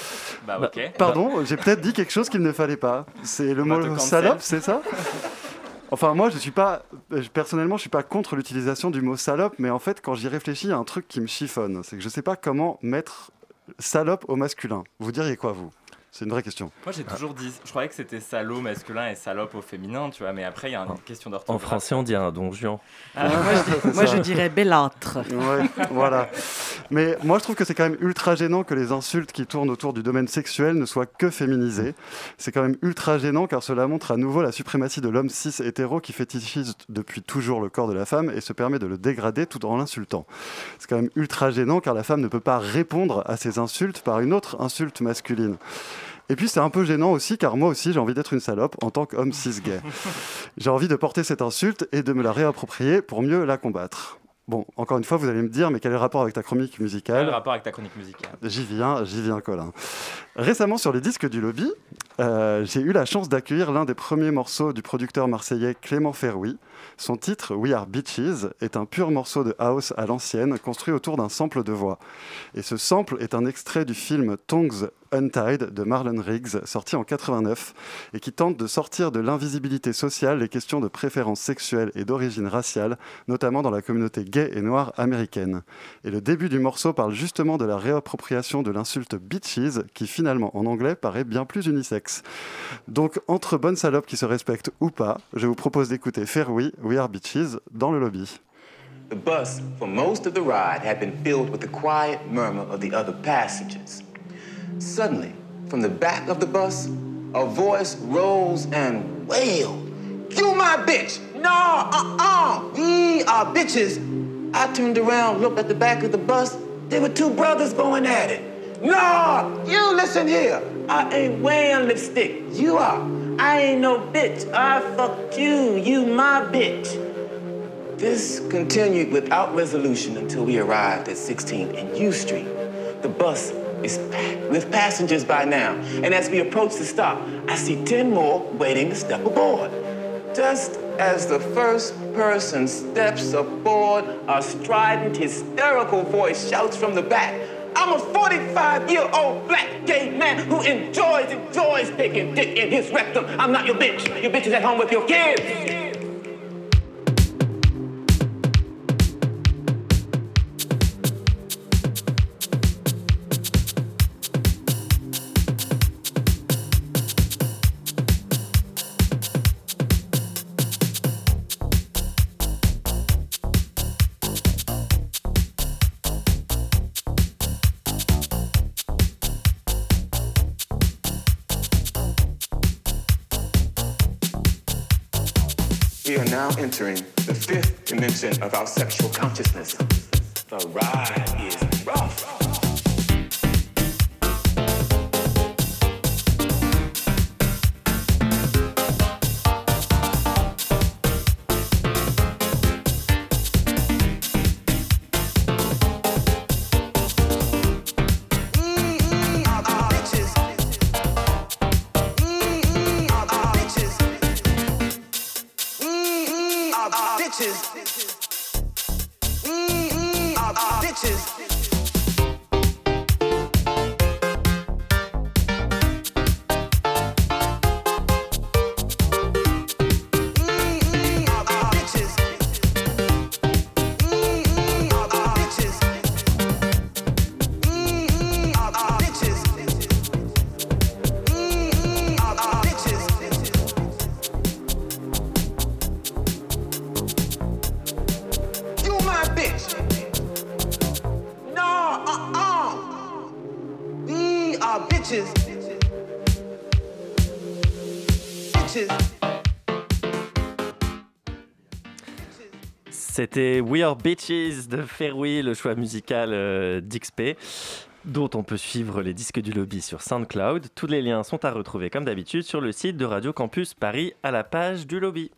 bah Bah, ok. Pardon, j'ai peut-être dit quelque chose qu'il ne fallait pas. C'est le mot salope, c'est ça? Enfin, moi, je suis pas. Personnellement, je suis pas contre l'utilisation du mot salope, mais en fait, quand j'y réfléchis, il y a un truc qui me chiffonne. C'est que je sais pas comment mettre salope au masculin. Vous diriez quoi, vous? C'est une vraie question. Moi j'ai toujours dit, je croyais que c'était salaud masculin et salope au féminin, tu vois, mais après il y a une question En d'orthographe. français, on dit un don Juan. Ah, moi, je, dis- moi, je dirais bellâtre. Ouais, voilà. Mais moi, je trouve que c'est quand même ultra gênant que les insultes qui tournent autour du domaine sexuel ne soient que féminisées. C'est quand même ultra gênant car cela montre à nouveau la suprématie de l'homme cis hétéro qui fétichise depuis toujours le corps de la femme et se permet de le dégrader tout en l'insultant. C'est quand même ultra gênant car la femme ne peut pas répondre à ces insultes par une autre insulte masculine. Et puis c'est un peu gênant aussi car moi aussi j'ai envie d'être une salope en tant qu'homme cis gay. J'ai envie de porter cette insulte et de me la réapproprier pour mieux la combattre. Bon, encore une fois, vous allez me dire, mais quel est le rapport avec ta chronique Quel musicale rapport avec ta chronique musicale? J'y viens, j'y viens, Colin. Récemment, sur les disques du lobby, euh, j'ai eu la chance d'accueillir l'un des premiers morceaux du producteur marseillais Clément Ferrouy. Son titre, We Are Bitches, est un pur morceau de house à l'ancienne, construit autour d'un sample de voix. Et ce sample est un extrait du film Tongues Untied de Marlon Riggs, sorti en 89, et qui tente de sortir de l'invisibilité sociale les questions de préférence sexuelle et d'origine raciale, notamment dans la communauté gay et noire américaine. Et le début du morceau parle justement de la réappropriation de l'insulte bitches, qui finalement en anglais paraît bien plus unisexe. Donc, entre bonnes salopes qui se respectent ou pas, je vous propose d'écouter Fairway, We Are Bitches, dans le lobby. The bus, for most of the ride, had been filled with the quiet murmur of the other passengers. Suddenly, from the back of the bus, a voice rose and wailed. You my bitch! No, uh-uh! We are bitches! I turned around, looked at the back of the bus. There were two brothers going at it. No! You listen here! I ain't wearing lipstick. You are. I ain't no bitch. I fucked you. You my bitch. This continued without resolution until we arrived at 16th and U Street. The bus is packed with passengers by now, and as we approach the stop, I see 10 more waiting to step aboard. Just as the first person steps aboard, a strident, hysterical voice shouts from the back. I'm a 45 year old black gay man who enjoys, enjoys taking dick in his rectum. I'm not your bitch. Your bitch is at home with your kids. Of our sexual consciousness. The ride C'était We Are Bitches de Fairway, le choix musical euh, d'XP, dont on peut suivre les disques du lobby sur SoundCloud. Tous les liens sont à retrouver comme d'habitude sur le site de Radio Campus Paris à la page du lobby.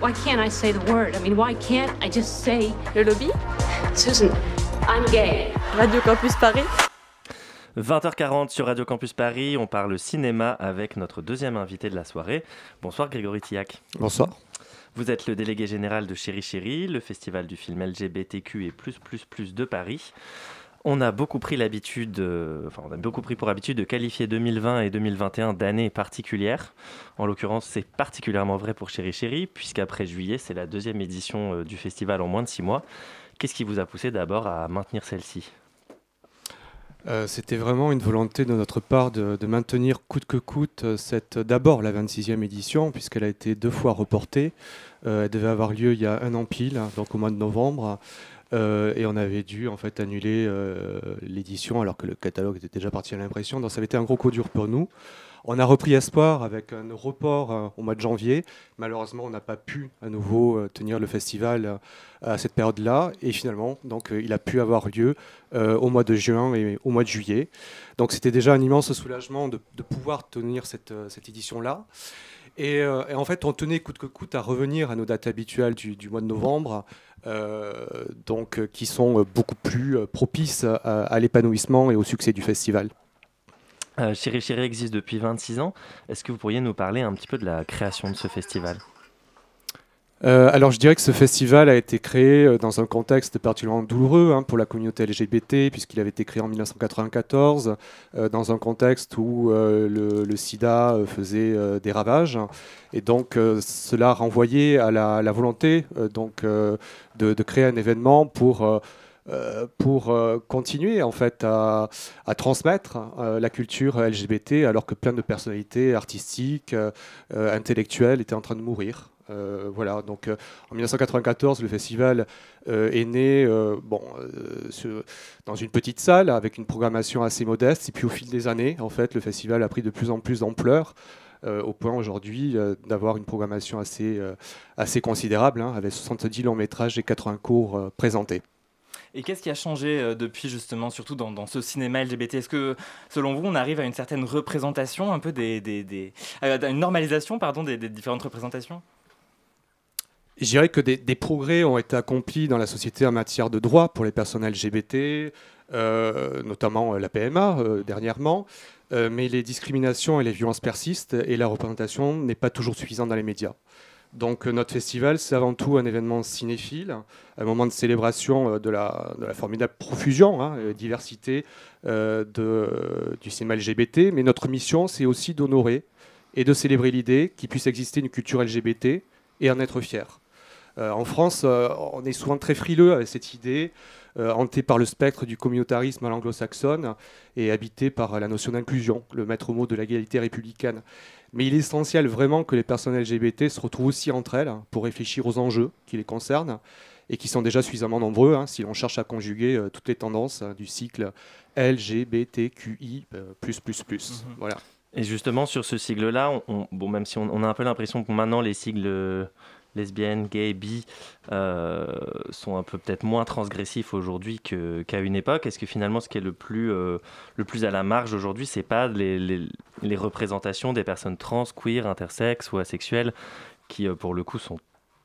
Why can't I say the word? I mean, why can't I just say Le lobby? Susan, I'm gay. Radio Campus Paris 20h40 sur Radio Campus Paris, on parle cinéma avec notre deuxième invité de la soirée. Bonsoir Grégory Tillac. Bonsoir. Vous êtes le délégué général de Chéri Chéri, le festival du film LGBTQ et plus plus de Paris. On a beaucoup pris l'habitude, euh, enfin on a beaucoup pris pour habitude de qualifier 2020 et 2021 d'années particulières. En l'occurrence, c'est particulièrement vrai pour Chéri Chéri, puisqu'après juillet, c'est la deuxième édition euh, du festival en moins de six mois. Qu'est-ce qui vous a poussé d'abord à maintenir celle-ci? Euh, C'était vraiment une volonté de notre part de, maintenir coûte que coûte euh, cette d'abord la 26e édition puisqu'elle a été deux fois reportée. Euh, elle devait avoir lieu il y a un an pile, hein, donc au mois de novembre. Et on avait dû en fait annuler l'édition alors que le catalogue était déjà parti à l'impression. Donc ça avait été un gros coup dur pour nous. On a repris espoir avec un report euh, au mois de janvier. Malheureusement, on n'a pas pu à nouveau euh, tenir le festival euh, à cette période-là. Et finalement, donc, il a pu avoir lieu au mois de juin et au mois de juillet. Donc c'était déjà un immense soulagement de, pouvoir tenir cette, édition-là. Et, en fait, on tenait coûte que coûte à revenir à nos dates habituelles du, mois de novembre, donc, qui sont beaucoup plus propices à l'épanouissement et au succès du festival. Euh, Chéri existe depuis 26 ans. Est-ce que vous pourriez nous parler un petit peu de la création de ce festival? Euh, alors je dirais que ce festival a été créé euh, dans un contexte particulièrement douloureux hein, pour la communauté LGBT, puisqu'il avait été créé en 1994, euh, dans un contexte où le, sida faisait des ravages. Et donc cela renvoyait à la, volonté donc, de créer un événement pour... euh, pour euh, continuer en fait à, transmettre euh, la culture LGBT alors que plein de personnalités artistiques, intellectuelles étaient en train de mourir. Voilà, donc en 1994, le festival est né dans une petite salle avec une programmation assez modeste. Et puis au fil des années, en fait, le festival a pris de plus en plus d'ampleur. au point aujourd'hui d'avoir une programmation assez, assez considérable, hein, avec 70 longs métrages et 80 cours présentés. Et qu'est-ce qui a changé euh, depuis justement, surtout dans, ce cinéma LGBT Est-ce que selon vous, on arrive à une certaine représentation, un peu des, euh, une normalisation, pardon, des, différentes représentations? Je dirais que des, progrès ont été accomplis dans la société en matière de droits pour les personnes LGBT, euh, notamment la PMA dernièrement, mais les discriminations et les violences persistent et la représentation n'est pas toujours suffisante dans les médias. Donc euh, notre festival, c'est avant tout un événement cinéphile, un moment de célébration euh, de la, formidable profusion, hein, euh, diversité du cinéma LGBT, mais notre mission, c'est aussi d'honorer et de célébrer l'idée qu'il puisse exister une culture LGBT et en être fier. En France, on est souvent très frileux avec cette idée, hanté par le spectre du communautarisme à l'anglo-saxonne et habité par la notion d'inclusion, le maître mot de l'égalité républicaine. Mais il est essentiel vraiment que les personnes LGBT se retrouvent aussi entre elles hein, pour réfléchir aux enjeux qui les concernent et qui sont déjà suffisamment nombreux hein, si l'on cherche à conjuguer euh, toutes les tendances hein, du cycle LGBTQI+++. Voilà. Et justement, sur ce sigle-là, on, on- bon, même si on, on a un peu l'impression que maintenant les sigles euh, lesbiennes, gays, bi euh, sont un peu peut-être moins transgressifs aujourd'hui qu'à une époque, est-ce que finalement ce qui est le plus, euh, le plus à la marge aujourd'hui, c'est pas les, représentations des personnes trans, queer, intersexes ou asexuelles qui, euh, pour le coup, sont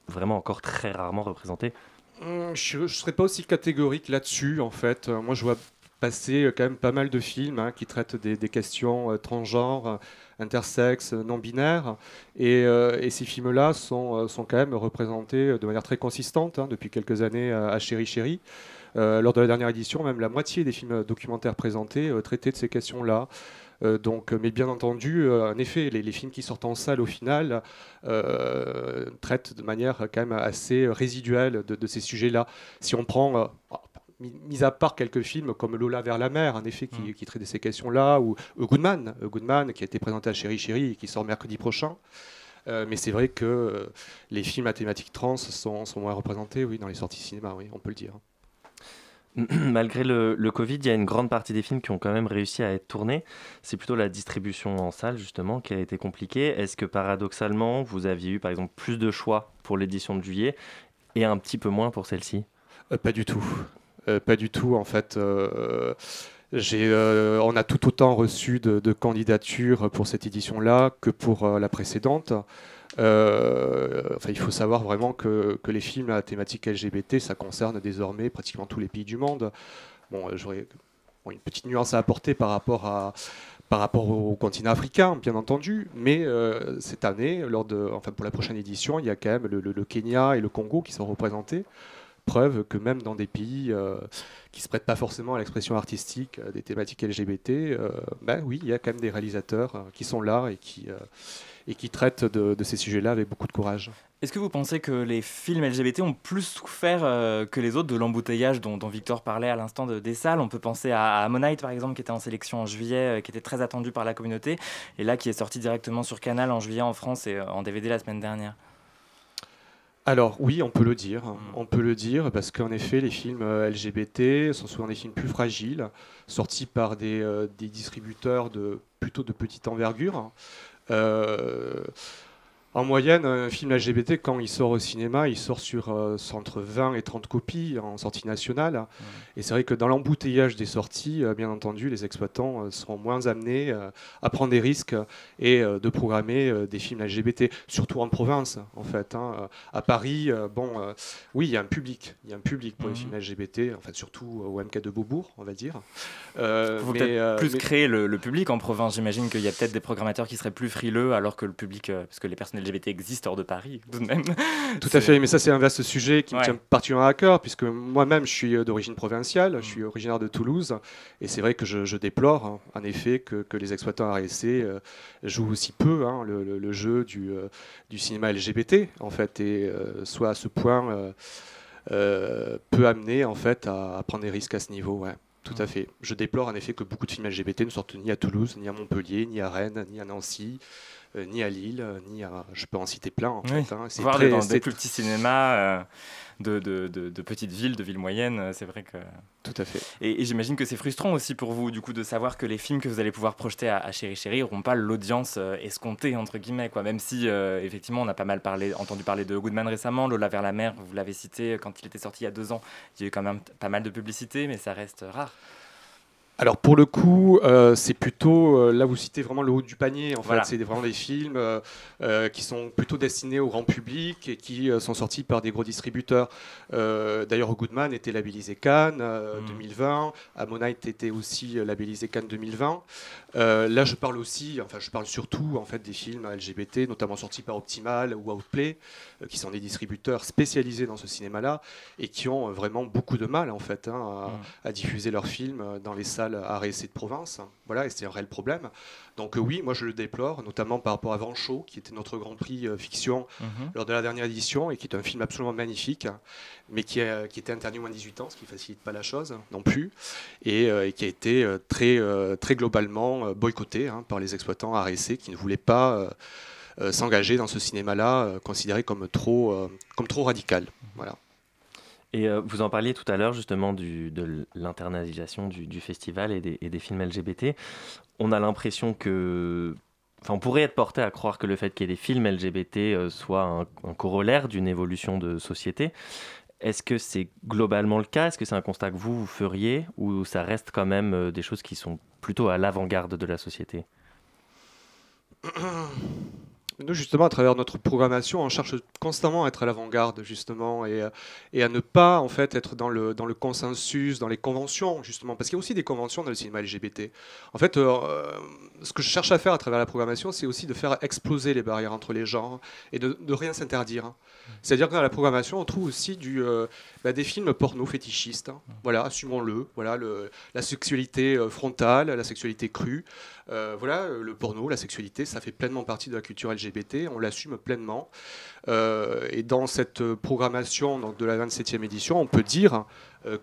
vraiment encore très rarement représentées? Hum, Je ne serais pas aussi catégorique là-dessus, en fait. Moi, je vois passer quand même pas mal de films hein, qui traitent des, questions transgenres, intersexes, euh, non-binaires. Et, euh, et ces films-là sont, euh, sont quand même représentés de manière très consistante hein, depuis quelques années à Chéri Chéri. Lors de la dernière édition, même la moitié des films documentaires présentés traitaient de ces questions-là. Donc, mais bien entendu, en effet, les, films qui sortent en salle au final traitent de manière quand même assez résiduelle de, de ces sujets-là. Si on prend, mis, à part quelques films comme Lola vers la mer, en effet, qui, qui traitent de ces questions-là, ou A Goodman, A Goodman, qui a été présenté à Chéri Chéri et qui sort mercredi prochain. Euh, mais c'est vrai que euh, les films à thématique trans sont, sont moins représentés, oui, dans les sorties cinéma, oui, on peut le dire. Malgré le, le Covid, il y a une grande partie des films qui ont quand même réussi à être tournés. C'est plutôt la distribution en salle, justement, qui a été compliquée. Est-ce que paradoxalement, vous aviez eu, par exemple, plus de choix pour l'édition de juillet et un petit peu moins pour celle-ci? Euh, Pas du tout. Euh, pas du tout, en fait. euh, euh, on a tout autant reçu de, candidatures pour cette édition-là que pour la précédente. Enfin, il faut savoir vraiment que, les films à thématique LGBT, ça concerne désormais pratiquement tous les pays du monde. Bon, j'aurais une petite nuance à apporter par rapport à par rapport au continent africain, bien entendu, mais cette année, lors de, enfin pour la prochaine édition, il y a quand même le Kenya et le Congo qui sont représentés. Preuve que même dans des pays euh, qui ne se prêtent pas forcément à l'expression artistique euh, des thématiques LGBT, euh, ben oui, il y a quand même des réalisateurs qui sont là et qui, et qui traitent de, ces sujets-là avec beaucoup de courage. Est-ce que vous pensez que les films LGBT ont plus souffert que les autres de l'embouteillage dont, Victor parlait à l'instant de- des salles? On peut penser à, à par exemple qui était en sélection en juillet, qui était très attendu par la communauté, et là qui est sorti directement sur Canal en juillet en France et en DVD la semaine dernière. Alors oui, on peut le dire. On peut le dire parce qu'en effet, les films euh, LGBT sont souvent des films plus fragiles, sortis par des, euh, des distributeurs de plutôt de petite envergure. Euh, en moyenne, un film LGBT, quand il sort au cinéma, il sort sur, euh, entre 20 et 30 copies en sortie nationale. Et c'est vrai que dans l'embouteillage des sorties, euh, bien entendu, les exploitants euh, seront moins amenés à prendre des risques et de programmer des films LGBT, surtout en province, en fait. hein. À Paris, bon, oui, il y a un public. Il y a un public pour les Mhm. films LGBT, en fait, surtout au MK de Beaubourg, on va dire. Mais, peut-être plus mais- créer le, le public en province. J'imagine qu'il y a peut-être des programmateurs qui seraient plus frileux alors que le public, parce que les personnes LGBT existent hors de Paris tout de même. Tout à fait, mais ça c'est un vaste sujet qui me tient particulièrement à cœur, puisque moi-même je suis euh, d'origine provinciale, je suis originaire de Toulouse, et c'est vrai que je, je déplore hein, en effet que, que les exploitants RSC euh, jouent aussi peu hein, le, le- le jeu du, euh, du cinéma LGBT, en fait, et euh, soit à ce point peu amené en fait à, à prendre des risques à ce niveau. Ouais. Tout à fait. Je déplore en effet que beaucoup de films LGBT ne sortent ni à Toulouse, ni à Montpellier, ni à Rennes, ni à Nancy, ni à Lille, euh, ni à. Je peux en citer plein en Oui. fait. hein. C'est Voir très- dans des plus petits cinémas euh, de, de, de- de petites villes, de villes moyennes, euh, c'est vrai que. Tout à fait. Et, et j'imagine que c'est frustrant aussi pour vous, du coup, de savoir que les films que vous allez pouvoir projeter à, à Chéri Chéri n'auront pas l'audience euh, escomptée, entre guillemets, quoi. Même si, euh, effectivement, on a pas mal parlé, entendu parler de Goodman récemment, Lola vers la mer, vous l'avez cité quand il était sorti il y a deux ans. Il y a eu quand même pas mal de publicité, mais ça reste rare. Alors pour le coup, euh, c'est plutôt euh, là vous citez vraiment le haut du panier. En Voilà. fait, c'est vraiment des films euh, qui sont plutôt destinés au grand public et qui sont sortis par des gros distributeurs. D'ailleurs, Goodman était labellisé Cannes euh, 2020. Ammonite était aussi labellisé Cannes 2020. Euh, là, je parle aussi, enfin, je parle surtout en fait des films LGBT, notamment sortis par Optimal ou Outplay, qui sont des distributeurs spécialisés dans ce cinéma-là et qui ont vraiment beaucoup de mal en fait hein, à, à diffuser leurs films dans les salles RSC de province. Voilà, et c'est un réel problème. Donc euh, oui, moi je le déplore, notamment par rapport à Vancho, qui était notre Grand Prix euh, fiction Mhm. lors de la dernière édition et qui est un film absolument magnifique, mais qui, a- qui était interdit au moins de 18 ans, ce qui facilite pas la chose non plus, et, euh, et qui a été euh, très, euh, très globalement euh, boycotté hein, par les exploitants RSC qui ne voulaient pas euh, euh, s'engager dans ce cinéma-là, euh, considéré comme trop, euh, comme trop radical. Voilà. Et euh, vous en parliez tout à l'heure justement de l'internalisation du, festival et des, et des films LGBT. On a l'impression que... Enfin, on pourrait être porté à croire que le fait qu'il y ait des films LGBT euh, soit un, un corollaire d'une évolution de société. Est-ce que c'est globalement le cas? Est-ce que c'est un constat que vous, vous feriez? Ou ça reste quand même euh, des choses qui sont plutôt à l'avant-garde de la société? Nous, justement, à travers notre programmation, on cherche constamment à être à l'avant-garde, justement, et, euh, et à ne pas, en fait, être dans le, dans le consensus, dans les conventions, justement, parce qu'il y a aussi des conventions dans le cinéma LGBT. En fait, euh, ce que je cherche à faire à travers la programmation, c'est aussi de faire exploser les barrières entre les genres et de, de rien s'interdire. hein. C'est-à-dire que dans la programmation, on trouve aussi du, euh, bah, des films porno fétichistes. hein. Voilà, assumons-le. Voilà, le, la sexualité frontale, la sexualité crue. Euh, voilà, euh, le porno, la sexualité, ça fait pleinement partie de la culture LGBT. On l'assume pleinement. Euh, et dans cette programmation donc, de la 27e édition, on peut dire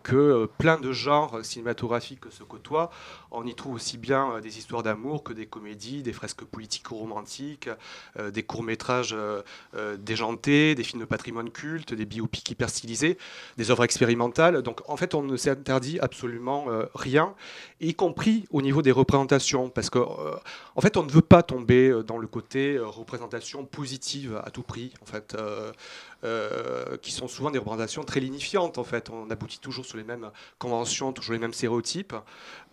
que euh, plein de genres cinématographiques se côtoient. On y trouve aussi bien euh, des histoires d'amour que des comédies, des fresques politiques romantiques, euh, des courts-métrages euh, euh, déjantés, des films de patrimoine culte, des biopics hyper stylisés, des œuvres expérimentales. Donc en fait, on ne s'interdit absolument euh, rien, y compris au niveau des représentations, parce que euh, en fait, on ne veut pas tomber euh, dans le côté euh, représentation positive à tout prix, en fait, euh, qui sont souvent des représentations très lignifiantes. En fait, on aboutit toujours sur les mêmes conventions, toujours les mêmes stéréotypes.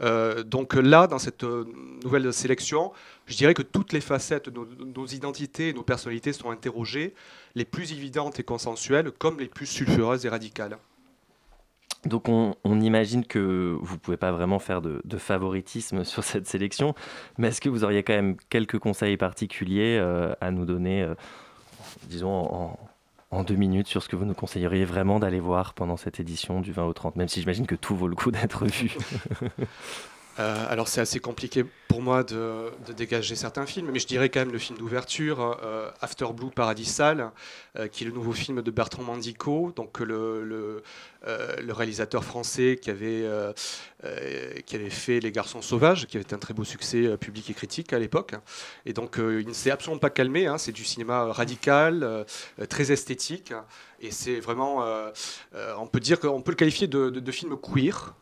Euh, donc là, dans cette euh, nouvelle sélection, je dirais que toutes les facettes de nos, nos identités, nos personnalités sont interrogées, les plus évidentes et consensuelles, comme les plus sulfureuses et radicales. Donc on, imagine que vous ne pouvez pas vraiment faire de, favoritisme sur cette sélection, mais est-ce que vous auriez quand même quelques conseils particuliers à nous donner, disons en deux minutes, sur ce que vous nous conseilleriez vraiment d'aller voir pendant cette édition du 20 au 30, même si j'imagine que tout vaut le coup d'être vu. Euh, alors c'est assez compliqué pour moi de, dégager certains films, mais je dirais quand même le film d'ouverture, euh, After Blue Paradisal, euh, qui est le nouveau film de Bertrand Mandico, donc le, euh, le réalisateur français qui avait, qui avait fait Les Garçons Sauvages, qui avait été un très beau succès public et critique à l'époque. Et donc il ne s'est absolument pas calmé, hein, c'est du cinéma radical, très esthétique. Et c'est vraiment, on peut dire qu'on peut le qualifier de, de- de film queer,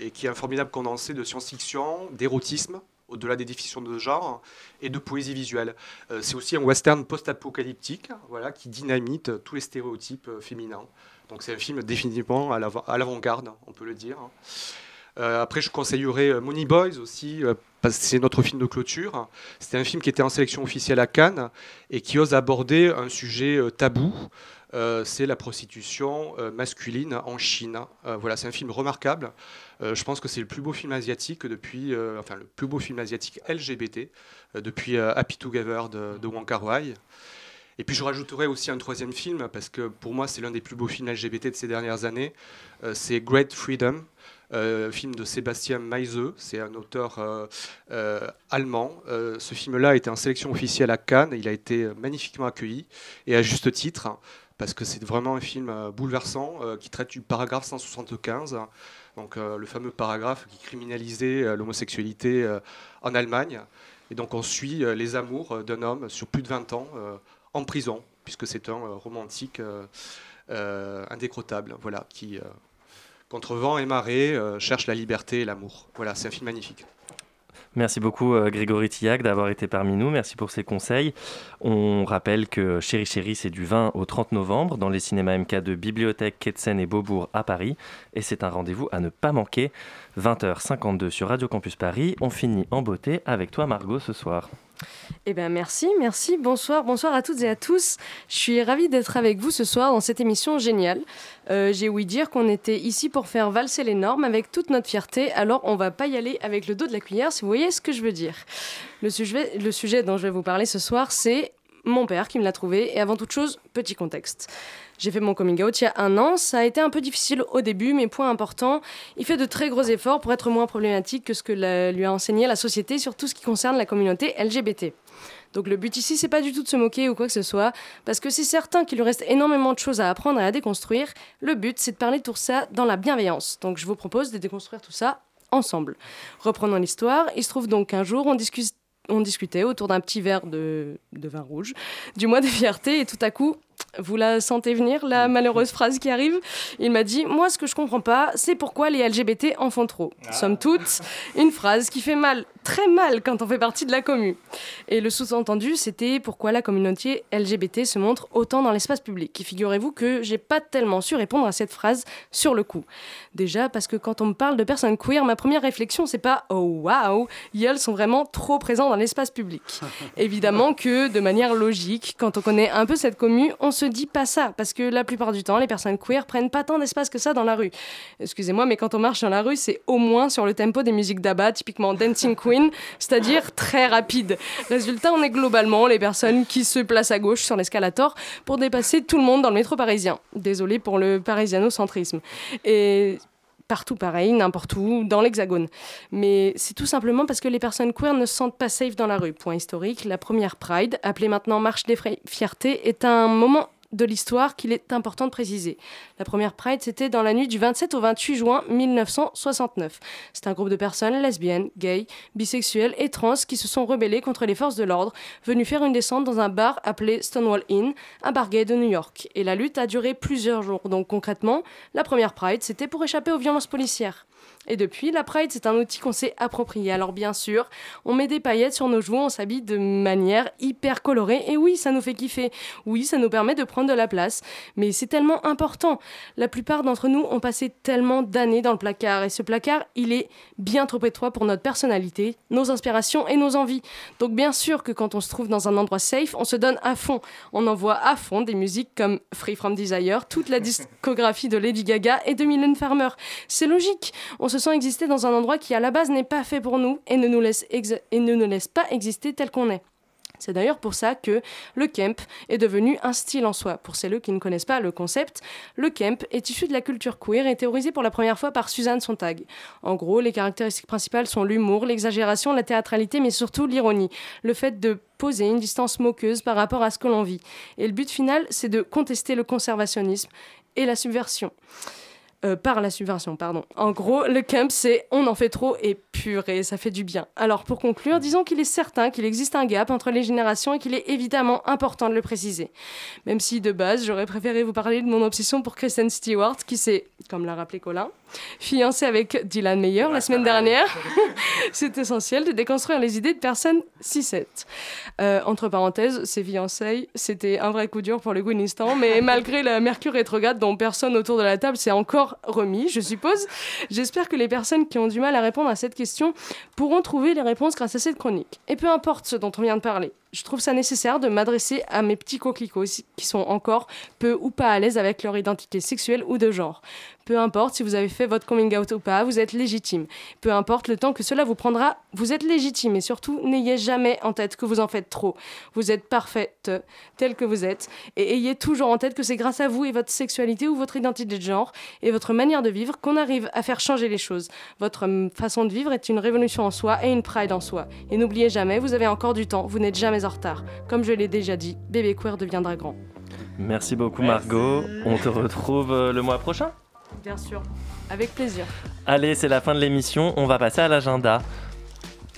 et qui est un formidable condensé de science-fiction, d'érotisme, au-delà des définitions de genre, et de poésie visuelle. Euh, c'est aussi un western post-apocalyptique, voilà, qui dynamite tous les stéréotypes euh, féminins. Donc c'est un film définitivement à l'avant- à l'avant-garde, on peut le dire. Euh, après, je conseillerais Money Boys aussi, parce que c'est notre film de clôture. C'était un film qui était en sélection officielle à Cannes et qui ose aborder un sujet tabou. Euh, c'est la prostitution euh, masculine en Chine. Euh, voilà, c'est un film remarquable. Je pense que c'est le plus beau film asiatique depuis, enfin le plus beau film asiatique LGBT depuis Happy Together de, de Wong Kar Wai. Et puis je rajouterais aussi un troisième film parce que pour moi c'est l'un des plus beaux films LGBT de ces dernières années. C'est Great Freedom, film de Sébastien Meise. C'est un auteur allemand. Ce film-là a été en sélection officielle à Cannes. Il a été magnifiquement accueilli et à juste titre parce que c'est vraiment un film euh, bouleversant euh, qui traite du paragraphe 175. Donc euh, le fameux paragraphe qui criminalisait l'homosexualité en Allemagne. Et donc on suit les amours d'un homme sur plus de 20 ans en prison, puisque c'est un romantique indécrottable, voilà, qui, contre vent et marée, cherche la liberté et l'amour. Voilà, c'est un film magnifique. Merci beaucoup euh, Grégory Tillac d'avoir été parmi nous. Merci pour ces conseils. On rappelle que Chéri Chéri, c'est du 20 au 30 novembre dans les cinémas MK de Bibliothèque, Quetzen et Beaubourg à Paris. Et c'est un rendez-vous à ne pas manquer. 20h52 sur Radio Campus Paris. On finit en beauté avec toi Margot ce soir. Eh bien, merci, merci. Bonsoir, bonsoir à toutes et à tous. Je suis ravie d'être avec vous ce soir dans cette émission géniale. Euh, J'ai ouï dire qu'on était ici pour faire valser les normes avec toute notre fierté, alors on va pas y aller avec le dos de la cuillère, si vous voyez ce que je veux dire. Le sujet dont je vais vous parler ce soir, c'est mon père qui me l'a trouvé, et avant toute chose, petit contexte. J'ai fait mon coming out il y a un an. Ça a été un peu difficile au début, mais point important, il fait de très gros efforts pour être moins problématique que ce que lui a enseigné la société sur tout ce qui concerne la communauté LGBT. Donc le but ici, c'est pas du tout de se moquer ou quoi que ce soit, parce que c'est certain qu'il lui reste énormément de choses à apprendre et à déconstruire. Le but, c'est de parler de tout ça dans la bienveillance. Donc je vous propose de déconstruire tout ça ensemble. Reprenons l'histoire. Il se trouve donc qu'un jour, on discute on discutait autour d'un petit verre de, vin rouge du mois de fierté et tout à coup, vous la sentez venir, la malheureuse phrase qui arrive Il m'a dit Moi, ce que je comprends pas, c'est pourquoi les LGBT en font trop. Somme toute, une phrase qui fait mal, très mal quand on fait partie de la commu. Et le sous-entendu, c'était pourquoi la communauté LGBT se montre autant dans l'espace public. Et figurez-vous que j'ai pas tellement su répondre à cette phrase sur le coup. Déjà, parce que quand on me parle de personnes queer, ma première réflexion, c'est pas Oh waouh, elles sont vraiment trop présents dans l'espace public. Évidemment que, de manière logique, quand on connaît un peu cette commu, on se dit pas ça, parce que la plupart du temps, les personnes queer prennent pas tant d'espace que ça dans la rue. Excusez-moi, mais quand on marche dans la rue, c'est au moins sur le tempo des musiques d'Abba, typiquement Dancing Queen, c'est-à-dire très rapide. Résultat, on est globalement les personnes qui se placent à gauche sur l'escalator pour dépasser tout le monde dans le métro parisien. Désolé pour le parisianocentrisme. Et partout pareil, n'importe où, dans l'hexagone. Mais c'est tout simplement parce que les personnes queer ne se sentent pas safe dans la rue. Point historique, la première Pride, appelée maintenant Marche des Fiertés, est un moment de l'histoire qu'il est important de préciser. La première Pride, c'était dans la nuit du 27 au 28 juin 1969. C'est un groupe de personnes lesbiennes, gays, bisexuelles et trans qui se sont rebellés contre les forces de l'ordre, venus faire une descente dans un bar appelé Stonewall Inn, un bar gay de New York. Et la lutte a duré plusieurs jours. Donc concrètement, la première Pride, c'était pour échapper aux violences policières. Et depuis, la Pride, c'est un outil qu'on s'est approprié. Alors bien sûr, on met des paillettes sur nos joues, on s'habille de manière hyper colorée. Et oui, ça nous fait kiffer. Oui, ça nous permet de prendre de la place, mais c'est tellement important. La plupart d'entre nous ont passé tellement d'années dans le placard, et ce placard, il est bien trop étroit pour notre personnalité, nos inspirations et nos envies. Donc bien sûr que quand on se trouve dans un endroit safe, on se donne à fond. On envoie à fond des musiques comme Free From Desire, toute la discographie de Lady Gaga et de Mylène Farmer. C'est logique, on se sent exister dans un endroit qui à la base n'est pas fait pour nous et ne nous laisse, et ne nous laisse pas exister tel qu'on est. C'est d'ailleurs pour ça que le camp est devenu un style en soi. Pour celles qui ne connaissent pas le concept, le camp est issu de la culture queer et théorisé pour la première fois par Suzanne Sontag. En gros, les caractéristiques principales sont l'humour, l'exagération, la théâtralité, mais surtout l'ironie. Le fait de poser une distance moqueuse par rapport à ce que l'on vit. Et le but final, c'est de contester le conservationnisme et la subversion. Euh, par la subversion, pardon. En gros, le camp, c'est on en fait trop et purée, ça fait du bien. Alors, pour conclure, disons qu'il est certain qu'il existe un gap entre les générations et qu'il est évidemment important de le préciser. Même si, de base, j'aurais préféré vous parler de mon obsession pour Kristen Stewart, qui s'est, comme l'a rappelé Colin, fiancée avec Dylan Meyer la semaine dernière. c'est essentiel de déconstruire les idées de personnes 6-7. Euh, entre parenthèses, ces fiançailles, c'était un vrai coup dur pour le Gwyn Instant, mais malgré la Mercure rétrograde dont personne autour de la table s'est encore remis, je suppose, j'espère que les personnes qui ont du mal à répondre à cette question pourront trouver les réponses grâce à cette chronique. Et peu importe ce dont on vient de parler, je trouve ça nécessaire de m'adresser à mes petits coquelicots qui sont encore peu ou pas à l'aise avec leur identité sexuelle ou de genre. Peu importe si vous avez fait votre coming out ou pas, vous êtes légitime. Peu importe le temps que cela vous prendra, vous êtes légitime et surtout n'ayez jamais en tête que vous en faites trop. Vous êtes parfaite telle que vous êtes et ayez toujours en tête que c'est grâce à vous et votre sexualité ou votre identité de genre et votre manière de vivre qu'on arrive à faire changer les choses. Votre hum, façon de vivre est une révolution en soi et une pride en soi. Et n'oubliez jamais, vous avez encore du temps, vous n'êtes jamais en retard. Comme je l'ai déjà dit, bébé queer deviendra grand. Merci beaucoup Margot. On te retrouve euh, le mois prochain Bien sûr, avec plaisir. Allez, c'est la fin de l'émission. On va passer à l'agenda.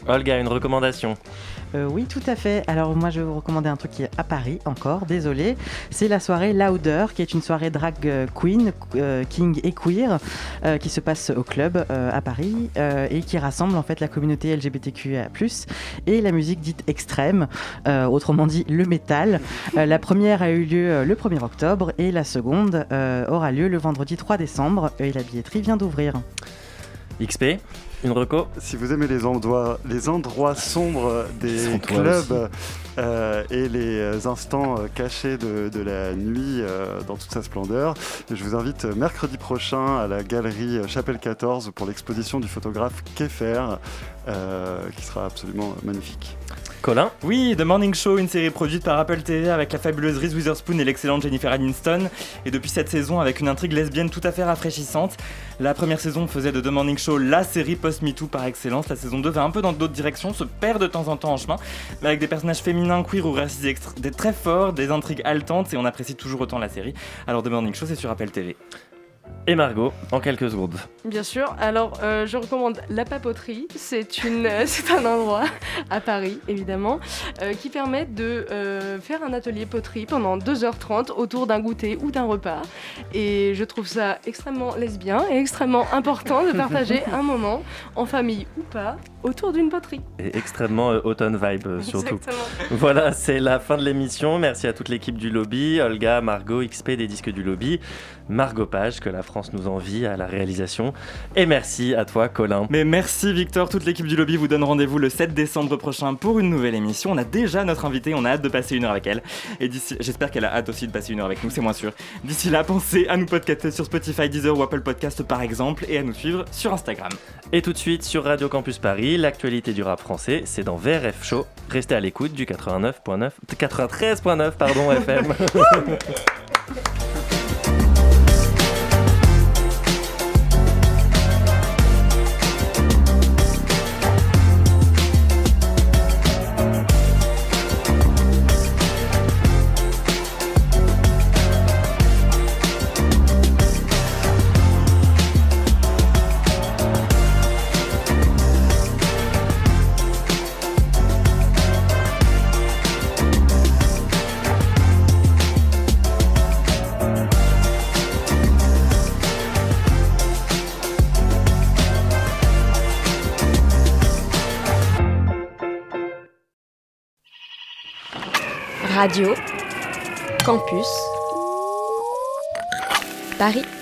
Olga, une recommandation Euh, oui, tout à fait. Alors moi, je vais vous recommander un truc qui est à Paris encore, désolé. C'est la soirée Louder, qui est une soirée drag euh, queen, euh, king et queer, qui se passe au club à Paris et qui rassemble en fait la communauté LGBTQIA+ et la musique dite extrême, autrement dit le métal. La première a eu lieu le 1er octobre et la seconde aura lieu le vendredi 3 décembre et la billetterie vient d'ouvrir. XP, une reco Si vous aimez les endroits, les endroits sombres des clubs euh, et les instants euh, cachés de, de la nuit euh, dans toute sa splendeur, je vous invite euh, mercredi prochain à la galerie euh, Chapelle 14 pour l'exposition du photographe Keffer, euh, qui sera absolument magnifique. Colin Oui, The Morning Show, une série produite par Apple TV avec la fabuleuse Reese Witherspoon et l'excellente Jennifer Aniston. Et depuis cette saison, avec une intrigue lesbienne tout à fait rafraîchissante. La première saison faisait de The Morning Show la série post-MeToo par excellence. La saison 2 va un peu dans d'autres directions, se perd de temps en temps en chemin, avec des personnages féminins, queer ou racisés extra- des très forts, des intrigues haletantes, et on apprécie toujours autant la série. Alors The Morning Show, c'est sur Apple TV. Et Margot, en quelques secondes. Bien sûr. Alors, euh, je recommande la papoterie. C'est une, euh, c'est un endroit à Paris, évidemment, euh, qui permet de faire un atelier poterie pendant 2h30 autour d'un goûter ou d'un repas. Et je trouve ça extrêmement lesbien et extrêmement important de partager un moment, en famille ou pas, autour d'une poterie. Et extrêmement euh, automne vibe euh, surtout. Exactement. Voilà, c'est la fin de l'émission. Merci à toute l'équipe du lobby, Olga, Margot, XP des disques du lobby, Margot Page, que la France nous envie à la réalisation. Et merci à toi, Colin. Mais merci Victor, toute l'équipe du lobby vous donne rendez-vous le 7 décembre prochain pour une nouvelle émission. On a déjà notre invitée, on a hâte de passer une heure avec elle. Et d'ici, j'espère qu'elle a hâte aussi de passer une heure avec nous, c'est moins sûr. D'ici là, pensez à nous podcaster sur Spotify, Deezer ou Apple Podcast par exemple, et à nous suivre sur Instagram. Et tout de suite sur Radio Campus Paris, l'actualité du rap français, c'est dans VRF Show. Restez à l'écoute du 89.9, 93.9 pardon FM. Radio Campus Paris.